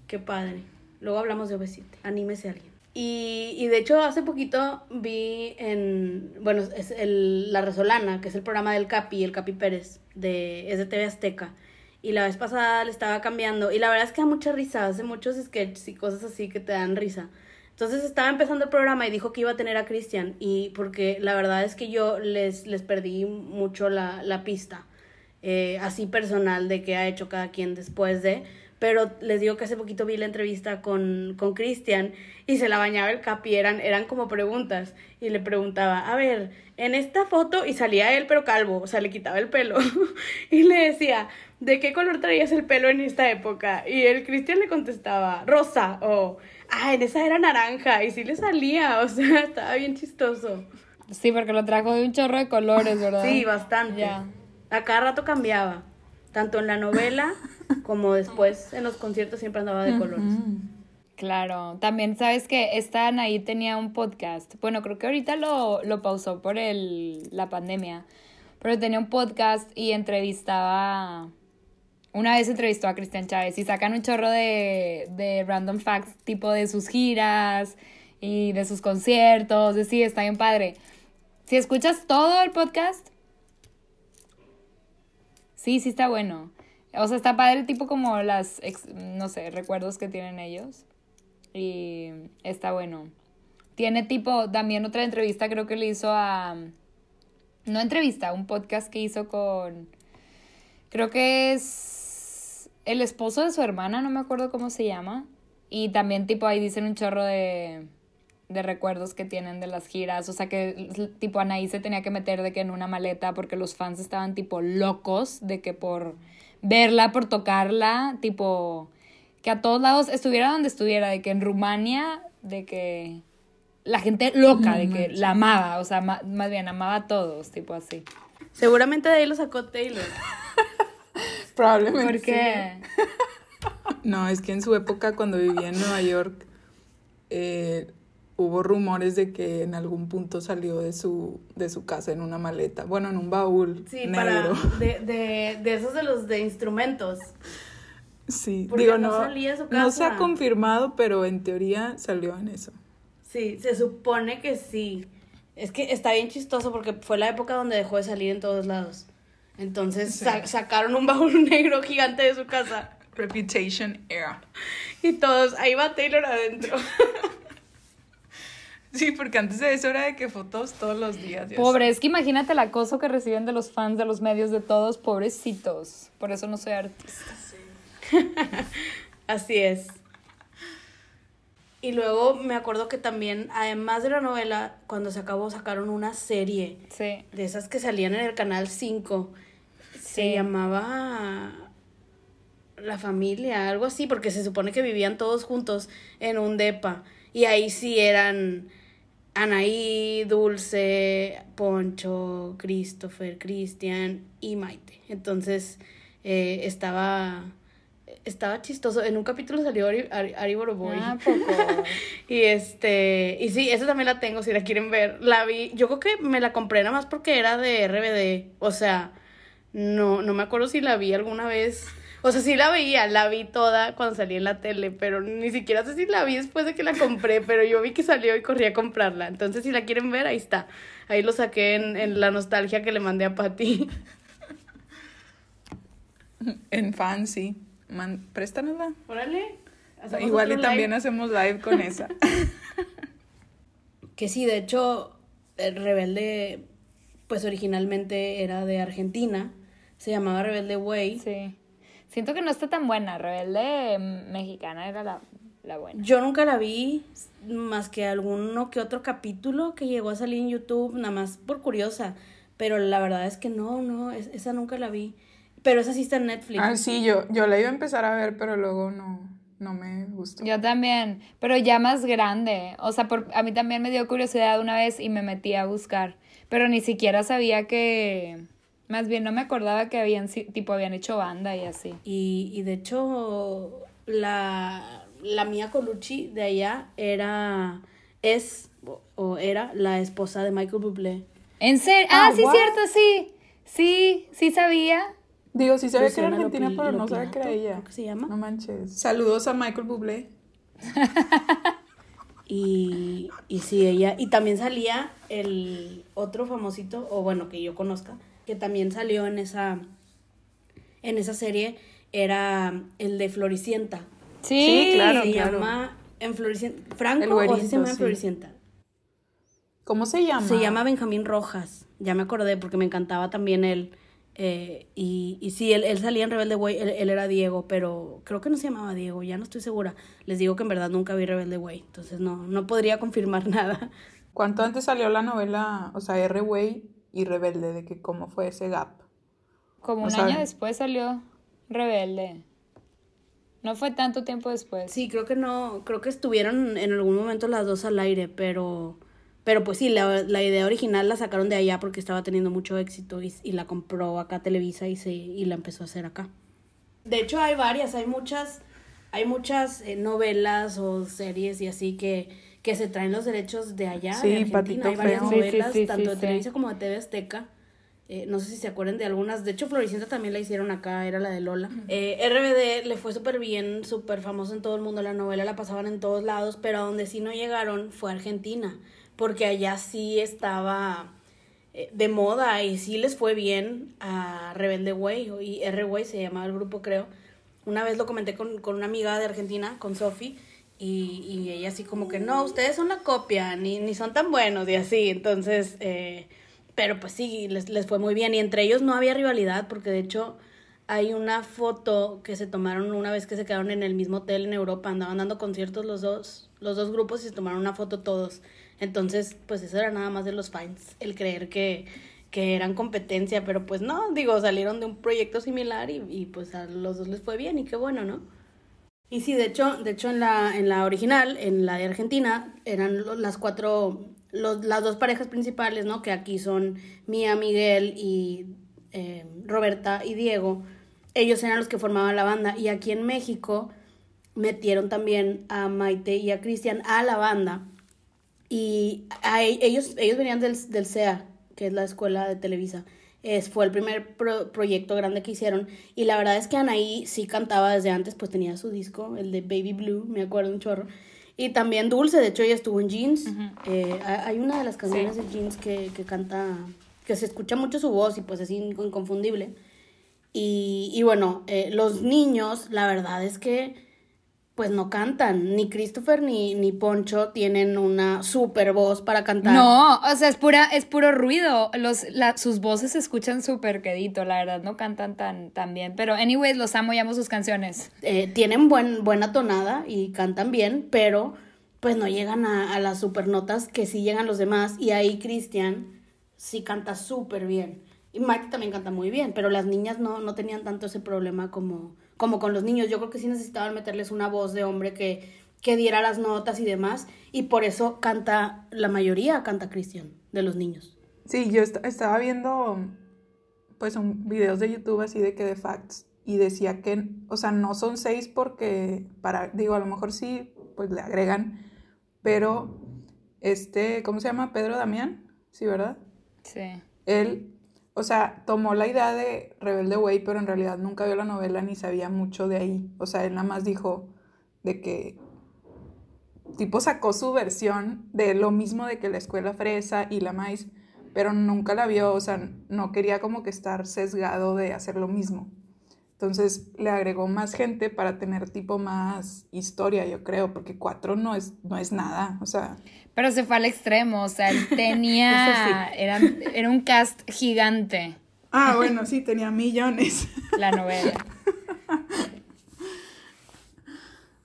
Qué padre. Luego hablamos de obesite. Anímese alguien. Y, y, de hecho, hace poquito vi en, bueno, es el, La Resolana, que es el programa del Capi, el Capi Pérez, de, es de TV Azteca. Y la vez pasada le estaba cambiando. Y la verdad es que da mucha risa, hace muchos sketches y cosas así que te dan risa. Entonces estaba empezando el programa y dijo que iba a tener a Cristian. Y porque la verdad es que yo les, les perdí mucho la, la pista. Eh, así personal de qué ha hecho cada quien después de pero les digo que hace poquito vi la entrevista con Cristian y se la bañaba el capi, eran, eran como preguntas y le preguntaba, a ver, en esta foto y salía él pero calvo, o sea, le quitaba el pelo y le decía, ¿de qué color traías el pelo en esta época? Y el Cristian le contestaba, rosa o, ah, en esa era naranja y sí le salía, o sea, estaba bien chistoso. Sí, porque lo trajo de un chorro de colores, ¿verdad? Sí, bastante. A cada rato cambiaba, tanto en la novela como después en los conciertos siempre andaba de colores. Claro, también sabes que esta Anaí tenía un podcast. Bueno, creo que ahorita lo, lo pausó por el, la pandemia, pero tenía un podcast y entrevistaba. Una vez entrevistó a Cristian Chávez y sacan un chorro de, de random facts, tipo de sus giras y de sus conciertos. De sí, está bien padre. Si escuchas todo el podcast, sí, sí está bueno. O sea, está padre tipo como las, no sé, recuerdos que tienen ellos. Y está bueno. Tiene tipo también otra entrevista, creo que le hizo a... No entrevista, un podcast que hizo con... Creo que es el esposo de su hermana, no me acuerdo cómo se llama. Y también tipo ahí dicen un chorro de, de recuerdos que tienen de las giras. O sea que tipo Anaí se tenía que meter de que en una maleta porque los fans estaban tipo locos de que por verla, por tocarla, tipo, que a todos lados estuviera donde estuviera, de que en Rumania, de que la gente loca, de que la amaba, o sea, más bien amaba a todos, tipo así. Seguramente de ahí lo sacó Taylor. Probablemente. ¿Por qué? no, es que en su época, cuando vivía en Nueva York, eh, hubo rumores de que en algún punto salió de su, de su casa en una maleta, bueno, en un baúl sí, Para, de, de, de esos de los de instrumentos. Sí, digo, no, no se ha confirmado, pero en teoría salió en eso. Sí, se supone que sí. Es que está bien chistoso porque fue la época donde dejó de salir en todos lados. Entonces sacaron un baúl negro gigante de su casa. Reputation era. Y todos, ahí va Taylor adentro. Sí, porque antes de eso era de que fotos todos los días. Pobre, es que imagínate el acoso que reciben de los fans, de los medios, de todos, pobrecitos. Por eso no soy artista. Así es. Y luego me acuerdo que también, además de la novela, cuando se acabó, sacaron una serie. Sí. De esas que salían en el canal 5. Se llamaba La familia, algo así, porque se supone que vivían todos juntos en un depa Y ahí sí eran Anaí, Dulce, Poncho, Christopher, Cristian y Maite. Entonces eh, estaba estaba chistoso. En un capítulo salió Ari, Ari, Boroboy. Ah, poco. y este, y sí, esa también la tengo si la quieren ver. La vi, yo creo que me la compré nada más porque era de RBD. O sea, no, no me acuerdo si la vi alguna vez. O sea, sí la veía, la vi toda cuando salí en la tele, pero ni siquiera sé si la vi después de que la compré, pero yo vi que salió y corrí a comprarla. Entonces, si la quieren ver, ahí está. Ahí lo saqué en, en la nostalgia que le mandé a Patty. En Fancy. Man, préstanosla. Órale. Igual y también hacemos live con esa. que sí, de hecho, el Rebelde, pues originalmente era de Argentina. Se llamaba Rebelde Way. Sí. Siento que no está tan buena. Rebelde mexicana era la, la buena. Yo nunca la vi, más que alguno que otro capítulo que llegó a salir en YouTube, nada más por curiosa. Pero la verdad es que no, no, esa nunca la vi. Pero esa sí está en Netflix. Ah, sí, yo, yo la iba a empezar a ver, pero luego no, no me gustó. Yo también, pero ya más grande. O sea, por, a mí también me dio curiosidad una vez y me metí a buscar. Pero ni siquiera sabía que... Más bien no me acordaba que habían, tipo, habían hecho banda y así. Y, y de hecho, la, la Mía Colucci de allá era, es, o era la esposa de Michael Bublé. ¿En serio? Ah, ah sí, cierto, sí. Sí, sí sabía. Digo, sí ve que era argentina, pero no sabe que era ella. ¿Qué se llama? No manches. Saludos a Michael Bublé. y, y sí, ella. Y también salía el otro famosito, o bueno, que yo conozca, que también salió en esa, en esa serie, era el de Floricienta. Sí, claro. Se llama en Floricienta. ¿Franco o se llama en Floricienta? ¿Cómo se llama? Se llama Benjamín Rojas. Ya me acordé porque me encantaba también él. Eh, y, y sí, él, él, salía en Rebelde Way, él, era Diego, pero creo que no se llamaba Diego, ya no estoy segura. Les digo que en verdad nunca vi Rebelde Way, entonces no, no podría confirmar nada. ¿Cuánto antes salió la novela, o sea, R Way y Rebelde, de que cómo fue ese gap? Como un año después salió Rebelde. No fue tanto tiempo después. Sí, creo que no, creo que estuvieron en algún momento las dos al aire, pero pero pues sí, la, la, idea original la sacaron de allá porque estaba teniendo mucho éxito y, y la compró acá Televisa y, se, y la empezó a hacer acá. De hecho hay varias, hay muchas, hay muchas eh, novelas o series y así que, que se traen los derechos de allá, de Argentina. Hay varias novelas, tanto de Televisa como de TV Azteca. Eh, no sé si se acuerdan de algunas. De hecho, Floricienta también la hicieron acá, era la de Lola. Eh, RBD le fue súper bien, súper famoso en todo el mundo. La novela la pasaban en todos lados, pero a donde sí no llegaron fue Argentina porque allá sí estaba eh, de moda y sí les fue bien a Rebelde Way, y R-Way se llamaba el grupo creo. Una vez lo comenté con, una amiga de Argentina, con Sofi, y, y, ella así como que no, ustedes son la copia, ni, ni son tan buenos y así, entonces, eh, pero pues sí, les, les fue muy bien y entre ellos no había rivalidad porque de hecho hay una foto que se tomaron una vez que se quedaron en el mismo hotel en Europa, andaban dando conciertos los dos, los dos grupos y se tomaron una foto todos. Entonces, pues eso era nada más de los fans, el creer que, que eran competencia, pero pues no, digo, salieron de un proyecto similar y, y pues a los dos les fue bien y qué bueno, ¿no? Y sí, de hecho, de hecho en la, en la original, en la de Argentina, eran las cuatro, los, las dos parejas principales, ¿no? Que aquí son Mía, Miguel y eh, Roberta y Diego. Ellos eran los que formaban la banda. Y aquí en México metieron también a Maite y a Cristian a la banda y e, ellos, ellos venían del, del CEA, que es la escuela de Televisa. Es, fue el primer proyecto grande que hicieron. Y la verdad es que Anaí sí cantaba desde antes, pues tenía su disco, el de Baby Blue, me acuerdo un chorro. Y también Dulce, de hecho ella estuvo en Jeans. Eh, hay una de las canciones de Jeans que, que, canta, que se escucha mucho su voz y pues es inconfundible. Y, y bueno, eh, los niños, la verdad es que pues no cantan. Ni Christopher ni, ni Poncho tienen una super voz para cantar. No, o sea, es pura, es puro ruido. Los, sus voces se escuchan súper quedito, la verdad, no cantan tan, tan bien. Pero anyways, los amo y amo sus canciones. Eh, tienen buen, buena tonada y cantan bien, pero pues no llegan a, a las super notas que sí llegan los demás. Y ahí Cristian sí canta súper bien. Y Mike también canta muy bien, pero las niñas no, no tenían tanto ese problema como como con los niños. Yo creo que sí necesitaban meterles una voz de hombre que, que diera las notas y demás, y por eso canta, la mayoría canta Cristian de los niños. Sí, yo estaba viendo pues un, videos de YouTube así de que de facts y decía que, o sea, no son seis porque, para, digo, a lo mejor sí, pues le agregan, pero este, ¿cómo se llama? Pedro Damián, ¿sí, verdad? Sí. Él, o sea, tomó la idea de Rebelde Way, pero en realidad nunca vio la novela ni sabía mucho de ahí. O sea, él nada más dijo de que tipo sacó su versión de lo mismo de que la escuela fresa y la maíz, pero nunca la vio, o sea, no quería como que estar sesgado de hacer lo mismo. Entonces le agregó más gente para tener tipo más historia, yo creo, porque cuatro no es, no es nada, o sea. Pero se fue al extremo, o sea, él tenía, era, era un cast gigante. Ah, bueno, sí, tenía millones. La novela.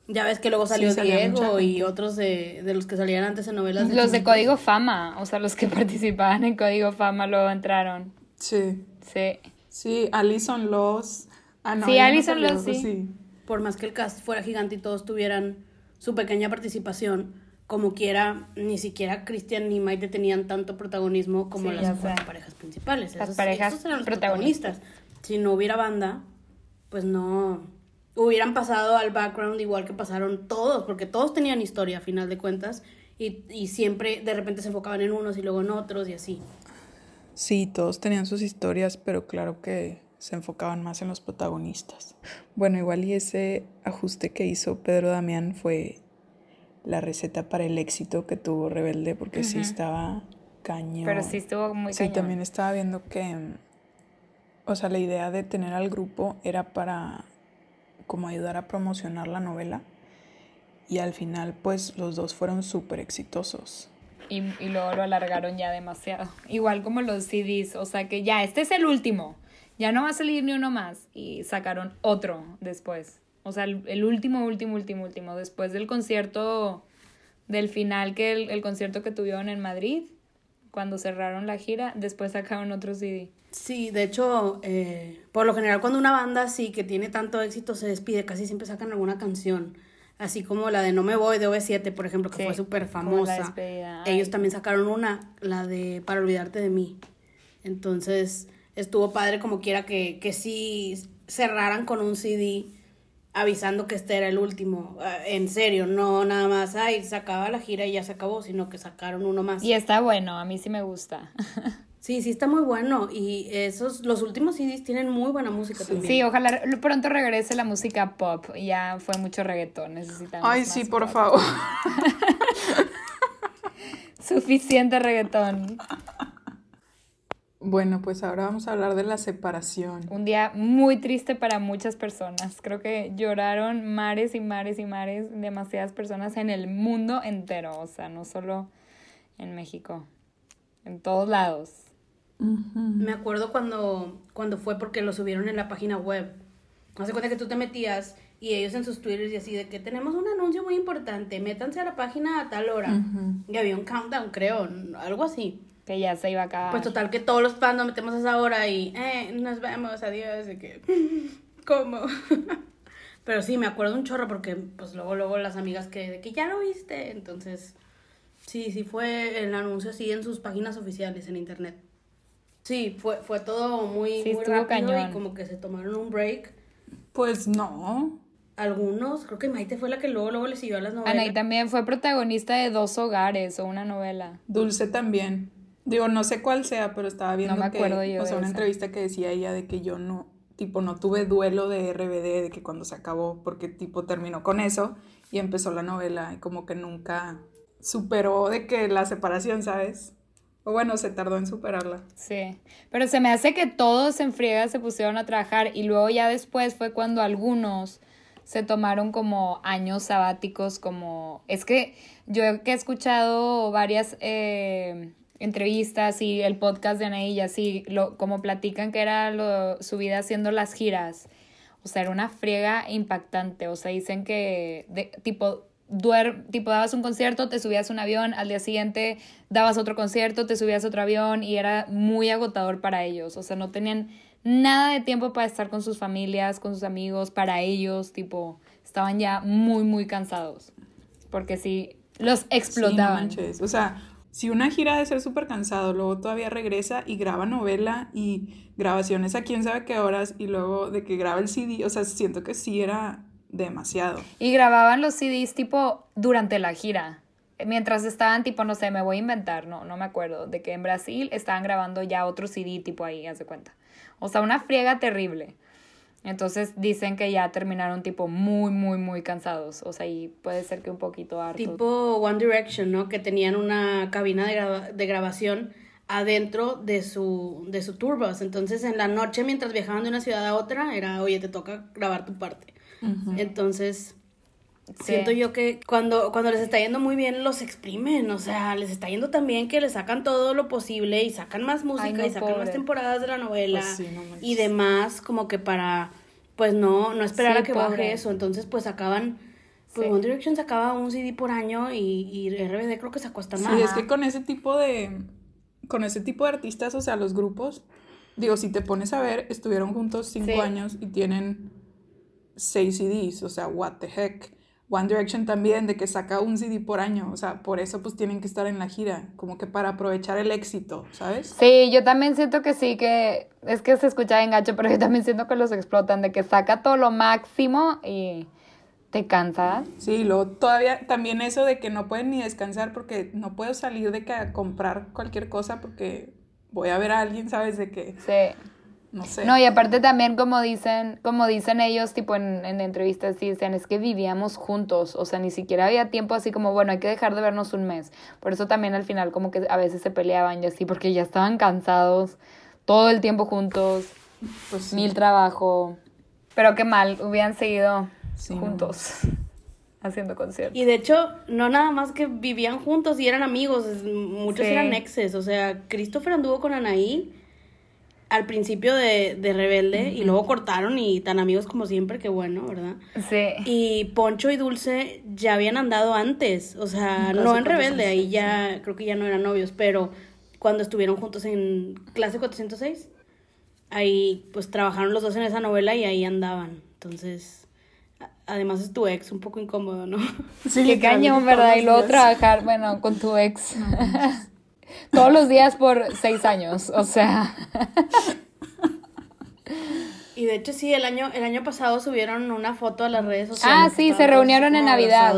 Ya ves que luego salió Diego y otros de, de, los que salían antes en novelas. los de Código Fama, o sea, los que participaban en Código Fama luego entraron. Sí. Sí. Sí, Alison Loss. Ah, sí, Alison Loss, sí. Por más que el cast fuera gigante y todos tuvieran su pequeña participación, como quiera, ni siquiera Christian ni Maite tenían tanto protagonismo como las parejas principales. Las parejas eran los protagonistas. Si no hubiera banda, pues no hubieran pasado al background igual que pasaron todos, porque todos tenían historia a final de cuentas y, y siempre de repente se enfocaban en unos y luego en otros y así. Sí, todos tenían sus historias, pero claro que se enfocaban más en los protagonistas. Bueno, igual y ese ajuste que hizo Pedro Damián fue la receta para el éxito que tuvo Rebelde, porque sí estaba cañón. Pero sí estuvo muy Sí, también estaba viendo que, o sea, la idea de tener al grupo era para como ayudar a promocionar la novela. Y al final, pues los dos fueron súper exitosos. Y, y, luego lo alargaron ya demasiado. Igual como los CDs, o sea que ya, este es el último. Ya no va a salir ni uno más. Y sacaron otro después. O sea, el, último, último, último, último. Después del concierto, del final, que el, el concierto que tuvieron en Madrid, cuando cerraron la gira, después sacaron otro CD. Sí, de hecho, eh, por lo general cuando una banda sí que tiene tanto éxito se despide, casi siempre sacan alguna canción. Así como la de No me voy de OV7, por ejemplo, que fue súper famosa. Ellos también sacaron una, la de Para olvidarte de mí. Entonces, estuvo padre como quiera que, que sí cerraran con un CD avisando que este era el último. Eh, en serio, no nada más, ay, se acaba la gira y ya se acabó, sino que sacaron uno más. Y está bueno, a mí sí me gusta. Sí, sí está muy bueno y esos, los últimos CDs tienen muy buena música también. Sí, ojalá pronto regrese la música pop, ya fue mucho reggaetón, necesitamos Ay, sí, por favor. Suficiente reggaetón. Bueno, pues ahora vamos a hablar de la separación. Un día muy triste para muchas personas. Creo que lloraron mares y mares y mares demasiadas personas en el mundo entero, o sea, no solo en México, en todos lados. Me acuerdo cuando, cuando fue porque lo subieron en la página web. Hace cuenta que tú te metías y ellos en sus twitters y así de que tenemos un anuncio muy importante, métanse a la página a tal hora. Y había un countdown, creo, algo así. Que ya se iba a acabar. Pues total que todos los fans nos metemos a esa hora y eh, nos vemos, adiós, de que ¿cómo? Pero sí, me acuerdo un chorro porque pues luego luego las amigas que de que ya lo viste, entonces sí, sí fue el anuncio así en sus páginas oficiales en internet. Sí, fue, fue todo muy, muy rápido y como que se tomaron un break. Pues no. Algunos, creo que Maite fue la que luego, luego le siguió a las novelas. Anaí también fue protagonista de Dos Hogares o una novela. Dulce también. Digo, no sé cuál sea, pero estaba viendo no me acuerdo yo o sea, una entrevista que decía ella de que yo no, tipo, no tuve duelo de RBD, de que cuando se acabó, porque tipo terminó con eso y empezó la novela y como que nunca superó de que la separación, ¿sabes? O bueno, se tardó en superarla. Sí, pero se me hace que todos en friega se pusieron a trabajar y luego ya después fue cuando algunos se tomaron como años sabáticos, como... Es que yo que he escuchado varias eh, entrevistas y el podcast de Anaí y así, lo, como platican que era lo, su vida haciendo las giras. O sea, era una friega impactante. O sea, dicen que, de, tipo, duer tipo dabas un concierto, te subías un avión, al día siguiente dabas otro concierto, te subías otro avión y era muy agotador para ellos, o sea, no tenían nada de tiempo para estar con sus familias, con sus amigos, para ellos, tipo, estaban ya muy, muy cansados. porque sí, los explotaban. o sea, si una gira de ser súper cansado, luego todavía regresa y graba novela y grabaciones a quién sabe qué horas y luego de que graba el CD, o sea, siento que sí era demasiado. Y grababan los CDs tipo durante la gira. Mientras estaban tipo, no sé, me voy a inventar, no, no me acuerdo, de que en Brasil estaban grabando ya otro CD tipo ahí, haz de cuenta. O sea, una friega terrible. Entonces dicen que ya terminaron tipo muy, muy, muy cansados. O sea, y puede ser que un poquito harto. Tipo One Direction, ¿no? Que tenían una cabina de, de grabación adentro de su, de su tour bus. Entonces en la noche mientras viajaban de una ciudad a otra era, oye, te toca grabar tu parte. Entonces, siento yo que cuando, cuando les está yendo muy bien los exprimen, o sea, les está yendo tan bien que le sacan todo lo posible y sacan más música y sacan más temporadas de la novela pues y demás, como que para, pues no, no esperar a que baje eso. Entonces, pues acaban... Pues One Direction sacaba un CD por año y, y RBD creo que sacó hasta más. Sí, es que con ese tipo de con ese tipo de artistas, o sea, los grupos, digo, si te pones a ver, estuvieron juntos cinco años y tienen seis CDs, o sea, what the heck. One Direction también, de que saca un CD por año, o sea, por eso pues tienen que estar en la gira, como que para aprovechar el éxito, ¿sabes? Sí, yo también siento que sí, que es que se escucha en gacho, pero yo también siento que los explotan, de que saca todo lo máximo y ¿Te cansas? Sí, luego todavía también eso de que no pueden ni descansar porque no puedo salir de que a comprar cualquier cosa porque voy a ver a alguien, ¿sabes? De que... Sí. No sé. No, y aparte también como dicen, como dicen ellos, tipo en, en entrevistas, dicen, es que vivíamos juntos, o sea, ni siquiera había tiempo así como, bueno, hay que dejar de vernos un mes. Por eso también al final como que a veces se peleaban y así, porque ya estaban cansados, todo el tiempo juntos, pues mil trabajo. Pero qué mal, hubieran seguido juntos. Haciendo conciertos. Y de hecho, no nada más que vivían juntos y eran amigos, muchos eran exes. O sea, Christopher anduvo con Anaí al principio de, Rebelde y luego cortaron y tan amigos como siempre, que bueno, ¿verdad? Sí. Y Poncho y Dulce ya habían andado antes, o sea, no en Rebelde, ahí ya creo que ya no eran novios, pero cuando estuvieron juntos en clase 406, ahí pues trabajaron los dos en esa novela y ahí andaban. Entonces, además es tu ex, un poco incómodo, ¿no? Sí, Qué cañón, ¿verdad? Y luego trabajar, bueno, con tu ex. Todos los días por seis años, o sea. Y de hecho sí, el año, el año pasado subieron una foto a las redes sociales. Ah, sí, se reunieron en Navidad.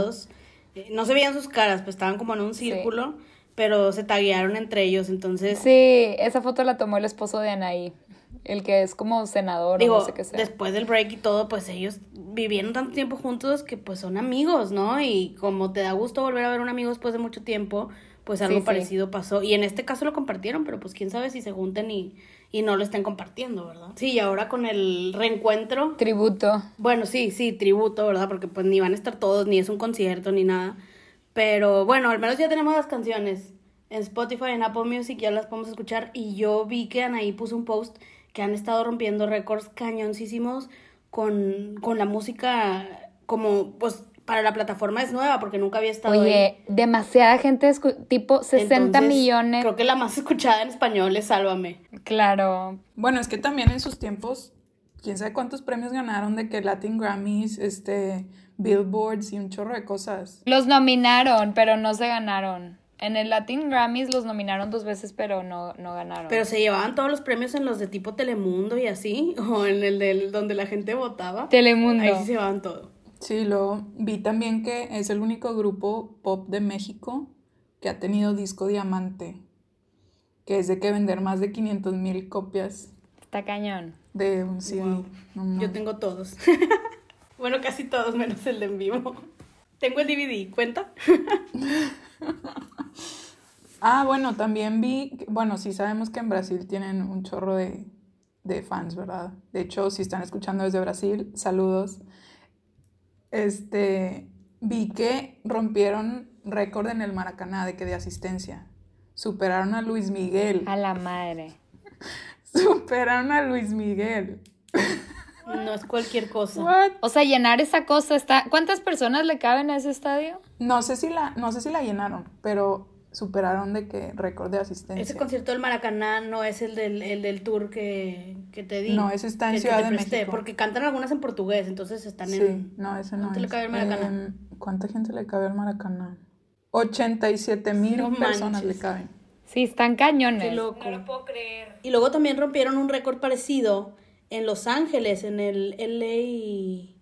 Eh, no se veían sus caras, pues estaban como en un círculo, pero se taguearon entre ellos, entonces... Sí, esa foto la tomó el esposo de Anaí el que es como senador o no sé qué sea. Después del break y todo, pues ellos vivieron tanto tiempo juntos que pues son amigos, ¿no? Y como te da gusto volver a ver a un amigo después de mucho tiempo, pues algo parecido pasó. Y en este caso lo compartieron, pero pues quién sabe si se junten y, y no lo estén compartiendo, ¿verdad? Sí, y ahora con el reencuentro. Tributo. Bueno, sí, sí, tributo, ¿verdad? Porque pues ni van a estar todos, ni es un concierto, ni nada. Pero bueno, al menos ya tenemos las canciones. En Spotify, en Apple Music ya las podemos escuchar. Y yo vi que Anaí puso un post que han estado rompiendo récords cañoncísimos con, con la música como, pues, para la plataforma es nueva porque nunca había estado Oye, demasiada gente, tipo 60 millones. Creo que la más escuchada en español es Sálvame. Claro. Bueno, es que también en sus tiempos, quién sabe cuántos premios ganaron de que Latin Grammys, este, Billboards y un chorro de cosas. Los nominaron, pero no se ganaron. En el Latin Grammys los nominaron dos veces, pero no, no ganaron. Pero se llevaban todos los premios en los de tipo Telemundo y así, o en el del donde la gente votaba. Telemundo. Ahí sí se llevaban todo. Sí, lo vi también que es el único grupo pop de México que ha tenido disco diamante, que es de que vender más de 500 mil copias. Está cañón. De un CD. Yo tengo todos. bueno, casi todos, menos el de en vivo. Tengo el DVD, ¿cuenta? Ah, bueno, también vi, bueno, sí sabemos que en Brasil tienen un chorro de, fans, ¿verdad? De hecho, si están escuchando desde Brasil, saludos. Este, vi que rompieron récord en el Maracaná de que de asistencia. Superaron a Luis Miguel. A la madre. Superaron a Luis Miguel. No es cualquier cosa. O sea, llenar esa cosa está. ¿Cuántas personas le caben a ese estadio? No sé si la, no sé si la llenaron, pero superaron de que récord de asistencia. Ese concierto del Maracaná no es el del, el del tour que, que te di. No, ese está en Ciudad de México. Porque cantan algunas en portugués, entonces están en... Sí, no, ese no ¿Cuánto le cabe al Maracaná? Em, ¿Cuánta gente le cabe al Maracaná? 87 mil personas le caben. Sí, están cañones. Qué loco. No lo puedo creer. Y luego también rompieron un récord parecido en Los Ángeles, en el LA...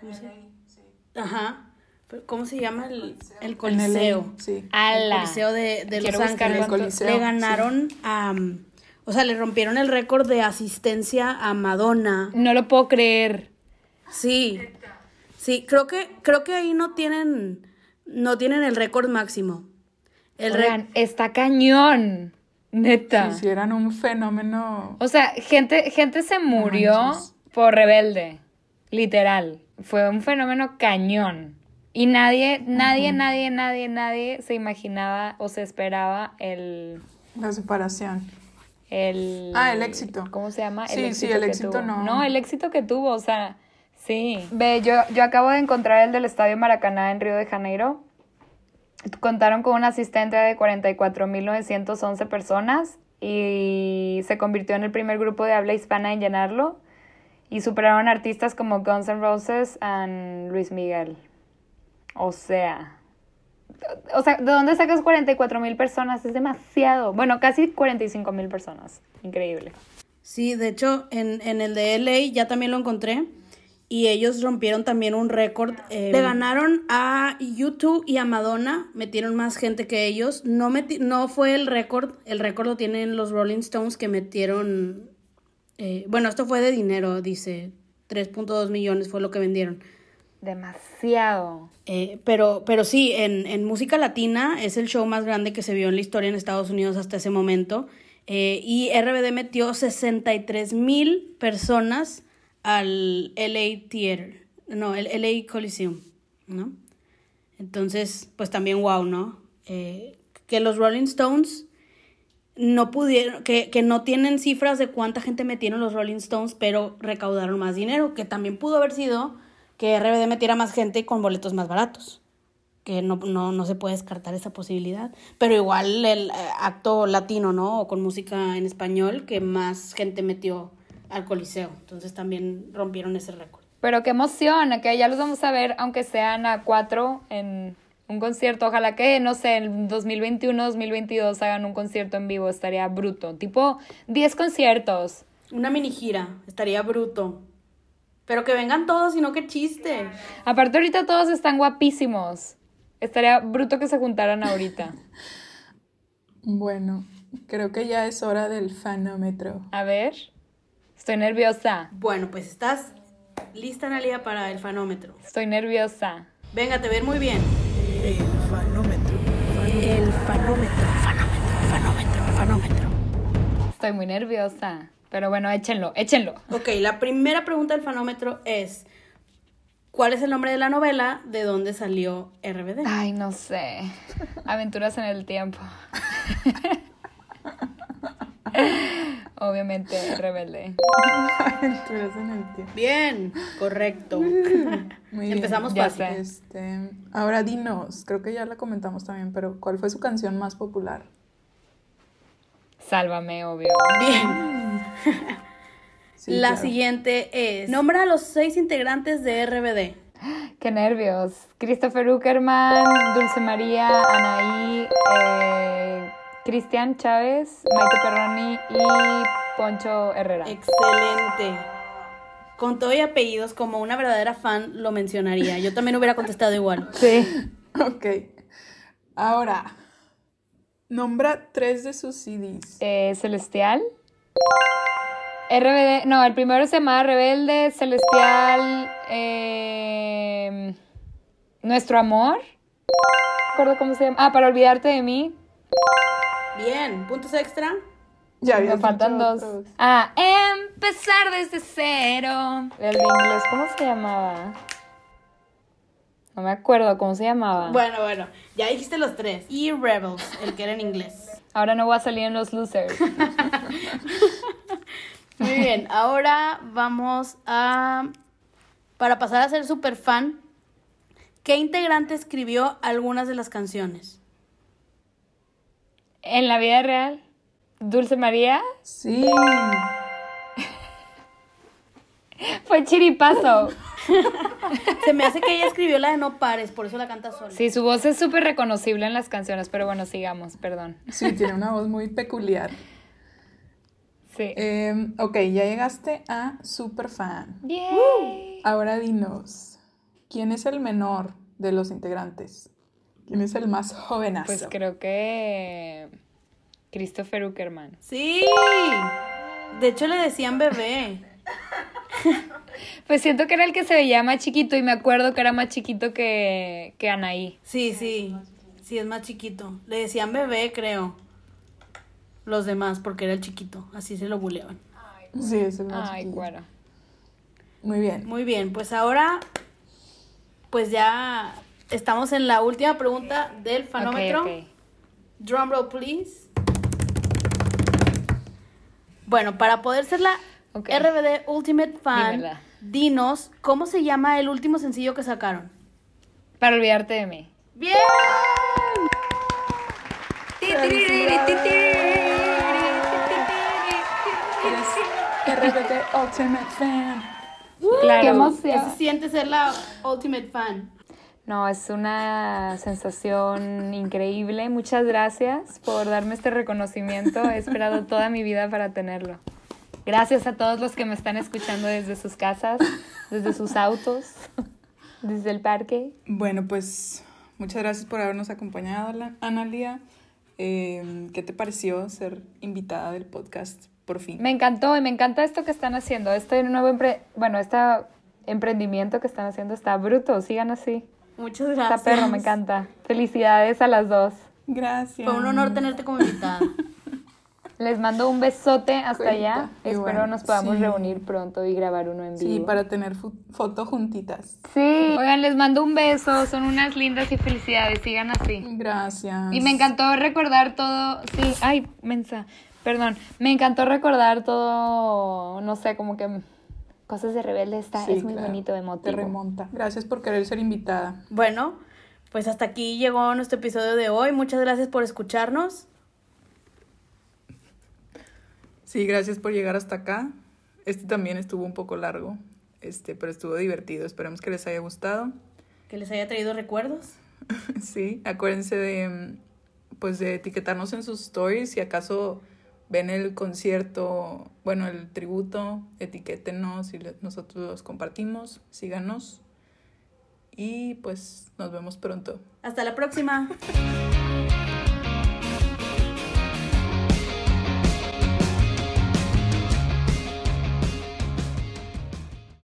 ¿Cómo se llama? Ajá ¿Cómo se llama el, el coliseo? sí. El coliseo de, de Los Ángeles. Le ganaron a... O sea, le rompieron el récord de asistencia a Madonna. No lo puedo creer. Sí. Sí, creo que, creo que ahí no tienen, no tienen el récord máximo. El está cañón. Neta. Hicieran un fenómeno. O sea, gente, gente se murió por rebelde. Literal. Fue un fenómeno cañón. Y nadie, nadie, nadie, nadie, nadie se imaginaba o se esperaba el... La separación. El... Ah, el éxito. ¿Cómo se llama? sí, sí, el éxito no. No, el éxito que tuvo, o sea, sí. Ve, yo, yo acabo de encontrar el del Estadio Maracaná en Río de Janeiro. Contaron con una asistente de 44.911 personas y se convirtió en el primer grupo de habla hispana en llenarlo y superaron artistas como Guns N' Roses y Luis Miguel. O sea, o sea, ¿de dónde sacas 44 mil personas? Es demasiado. Bueno, casi 45 mil personas. Increíble. Sí, de hecho, en, en, el de LA ya también lo encontré. Y ellos rompieron también un récord. Eh, le ganaron a YouTube y a Madonna. Metieron más gente que ellos. No, no fue el récord. El récord lo tienen los Rolling Stones que metieron. Eh, bueno, esto fue de dinero, dice. 3.2 millones fue lo que vendieron. Demasiado. Eh, pero, pero sí, en, en, música latina es el show más grande que se vio en la historia en Estados Unidos hasta ese momento. Eh, y RBD metió 63 mil personas al LA Theater, no, el LA Coliseum, ¿no? Entonces, pues también wow, ¿no? Eh, que los Rolling Stones no pudieron, que, que no tienen cifras de cuánta gente metieron los Rolling Stones, pero recaudaron más dinero, que también pudo haber sido que RBD metiera más gente con boletos más baratos. Que no, no, se puede descartar esa posibilidad. Pero igual el eh, acto latino, ¿no? O con música en español, que más gente metió al Coliseo. Entonces también rompieron ese récord. Pero qué emoción, que ya los vamos a ver, aunque sean a cuatro en un concierto. Ojalá que, no sé, en 2021, 2022 hagan un concierto en vivo, estaría bruto. Tipo 10 conciertos. Una mini gira, estaría bruto. Pero que vengan todos y no que chiste. Aparte ahorita todos están guapísimos. Estaría bruto que se juntaran ahorita. bueno, creo que ya es hora del fanómetro. A ver. Estoy nerviosa. Bueno, pues estás lista, Analia, para el fanómetro. Estoy nerviosa. Venga, te ven muy bien. El fanómetro. El fanómetro. Fanómetro, fanómetro, fanómetro. Estoy muy nerviosa. Pero bueno, échenlo, échenlo. Ok, la primera pregunta del fanómetro es, ¿cuál es el nombre de la novela? ¿De dónde salió RBD? Ay, no sé. Aventuras en el tiempo. Obviamente, rebelde. Aventuras en el tiempo. Bien, correcto. Muy Empezamos fácil. Este, ahora dinos, creo que ya la comentamos también, pero ¿cuál fue su canción más popular? Sálvame, obvio. Bien. la siguiente es, nombra a los seis integrantes de RBD. Qué nervios. Christopher Uckerman, Dulce María, Anaí, eh, Cristian Chávez, Maite Perroni y Poncho Herrera. Excelente. Con todo y apellidos, como una verdadera fan, lo mencionaría. Yo también hubiera contestado igual. Sí. ok. Ahora, Nombra tres de sus CDs. Eh, Celestial. RBD. No, el primero se llama Rebelde, Celestial. Eh, Nuestro amor. No recuerdo cómo se llama. Ah, para olvidarte de mí. Bien, puntos extra. Ya Me faltan dos. Ah, empezar desde cero. El de inglés, ¿cómo se llamaba? No me acuerdo cómo se llamaba. Bueno, bueno, ya dijiste los tres. Y Rebels, el que era en inglés. Ahora no voy a salir en los losers. Muy bien, ahora vamos a... Para pasar a ser super fan, ¿qué integrante escribió algunas de las canciones? En la vida real, Dulce María. Sí. Fue chiripazo. Se me hace que ella escribió la de No Pares, por eso la canta sola. Sí, su voz es súper reconocible en las canciones, pero bueno, sigamos, perdón. Sí, tiene una voz muy peculiar. Sí. Em, ok, ya llegaste a Superfan. Bien. Ahora dinos, ¿quién es el menor de los integrantes? ¿Quién es el más jovenazo? Pues creo que Christopher Uckerman. Sí. De hecho le decían bebé. Pues siento que era el que se veía más chiquito y me acuerdo que era más chiquito que, que Anaí. Sí, sí. Sí, es más chiquito. Le decían bebé, creo. Los demás, porque era el chiquito. Así se lo buleaban. Sí, es el más Ay, bueno. Muy bien. Muy bien, pues ahora, pues ya estamos en la última pregunta del fanómetro. Ok, ok. Drum roll, please. Bueno, para poder ser la. RBD Ultimate Fan, Dímela. dinos cómo se llama el último sencillo que sacaron. Para olvidarte de mí. ¡Bien! RBD Ultimate Fan. Claro. ¿Qué se siente ser la Ultimate Fan? No, es una sensación increíble. Muchas gracias por darme este reconocimiento. He esperado toda mi vida para tenerlo. Gracias a todos los que me están escuchando desde sus casas, desde sus autos, desde el parque. Bueno, pues muchas gracias por habernos acompañado, Analia. Eh, ¿Qué te pareció ser invitada del podcast por fin? Me encantó y me encanta esto que están haciendo. Este nuevo empre bueno, este emprendimiento que están haciendo está bruto. Sigan así. Muchas Está gracias. perro, me encanta. Felicidades a las dos. Gracias. Fue un honor tenerte como invitada. Les mando un besote hasta Cuenta, allá. Espero nos podamos sí. reunir pronto y grabar uno en vivo. Sí, para tener fu- foto juntitas. Sí. Oigan, les mando un beso. Son unas lindas y felicidades. Sigan así. Gracias. Y me encantó recordar todo. Sí, ay, mensa. Perdón. Me encantó recordar todo. No sé, como que cosas de rebelde está. Sí, es muy claro, bonito, Te emotivo. remonta. Gracias por querer ser invitada. Bueno, pues hasta aquí llegó nuestro episodio de hoy. Muchas gracias por escucharnos. Sí, gracias por llegar hasta acá. Este también estuvo un poco largo, este, pero estuvo divertido. Esperemos que les haya gustado. Que les haya traído recuerdos. Sí, acuérdense de, pues, de etiquetarnos en sus stories. Si acaso ven el concierto, bueno, el tributo, etiquétenos y nosotros los compartimos. Síganos. Y pues nos vemos pronto. Hasta la próxima.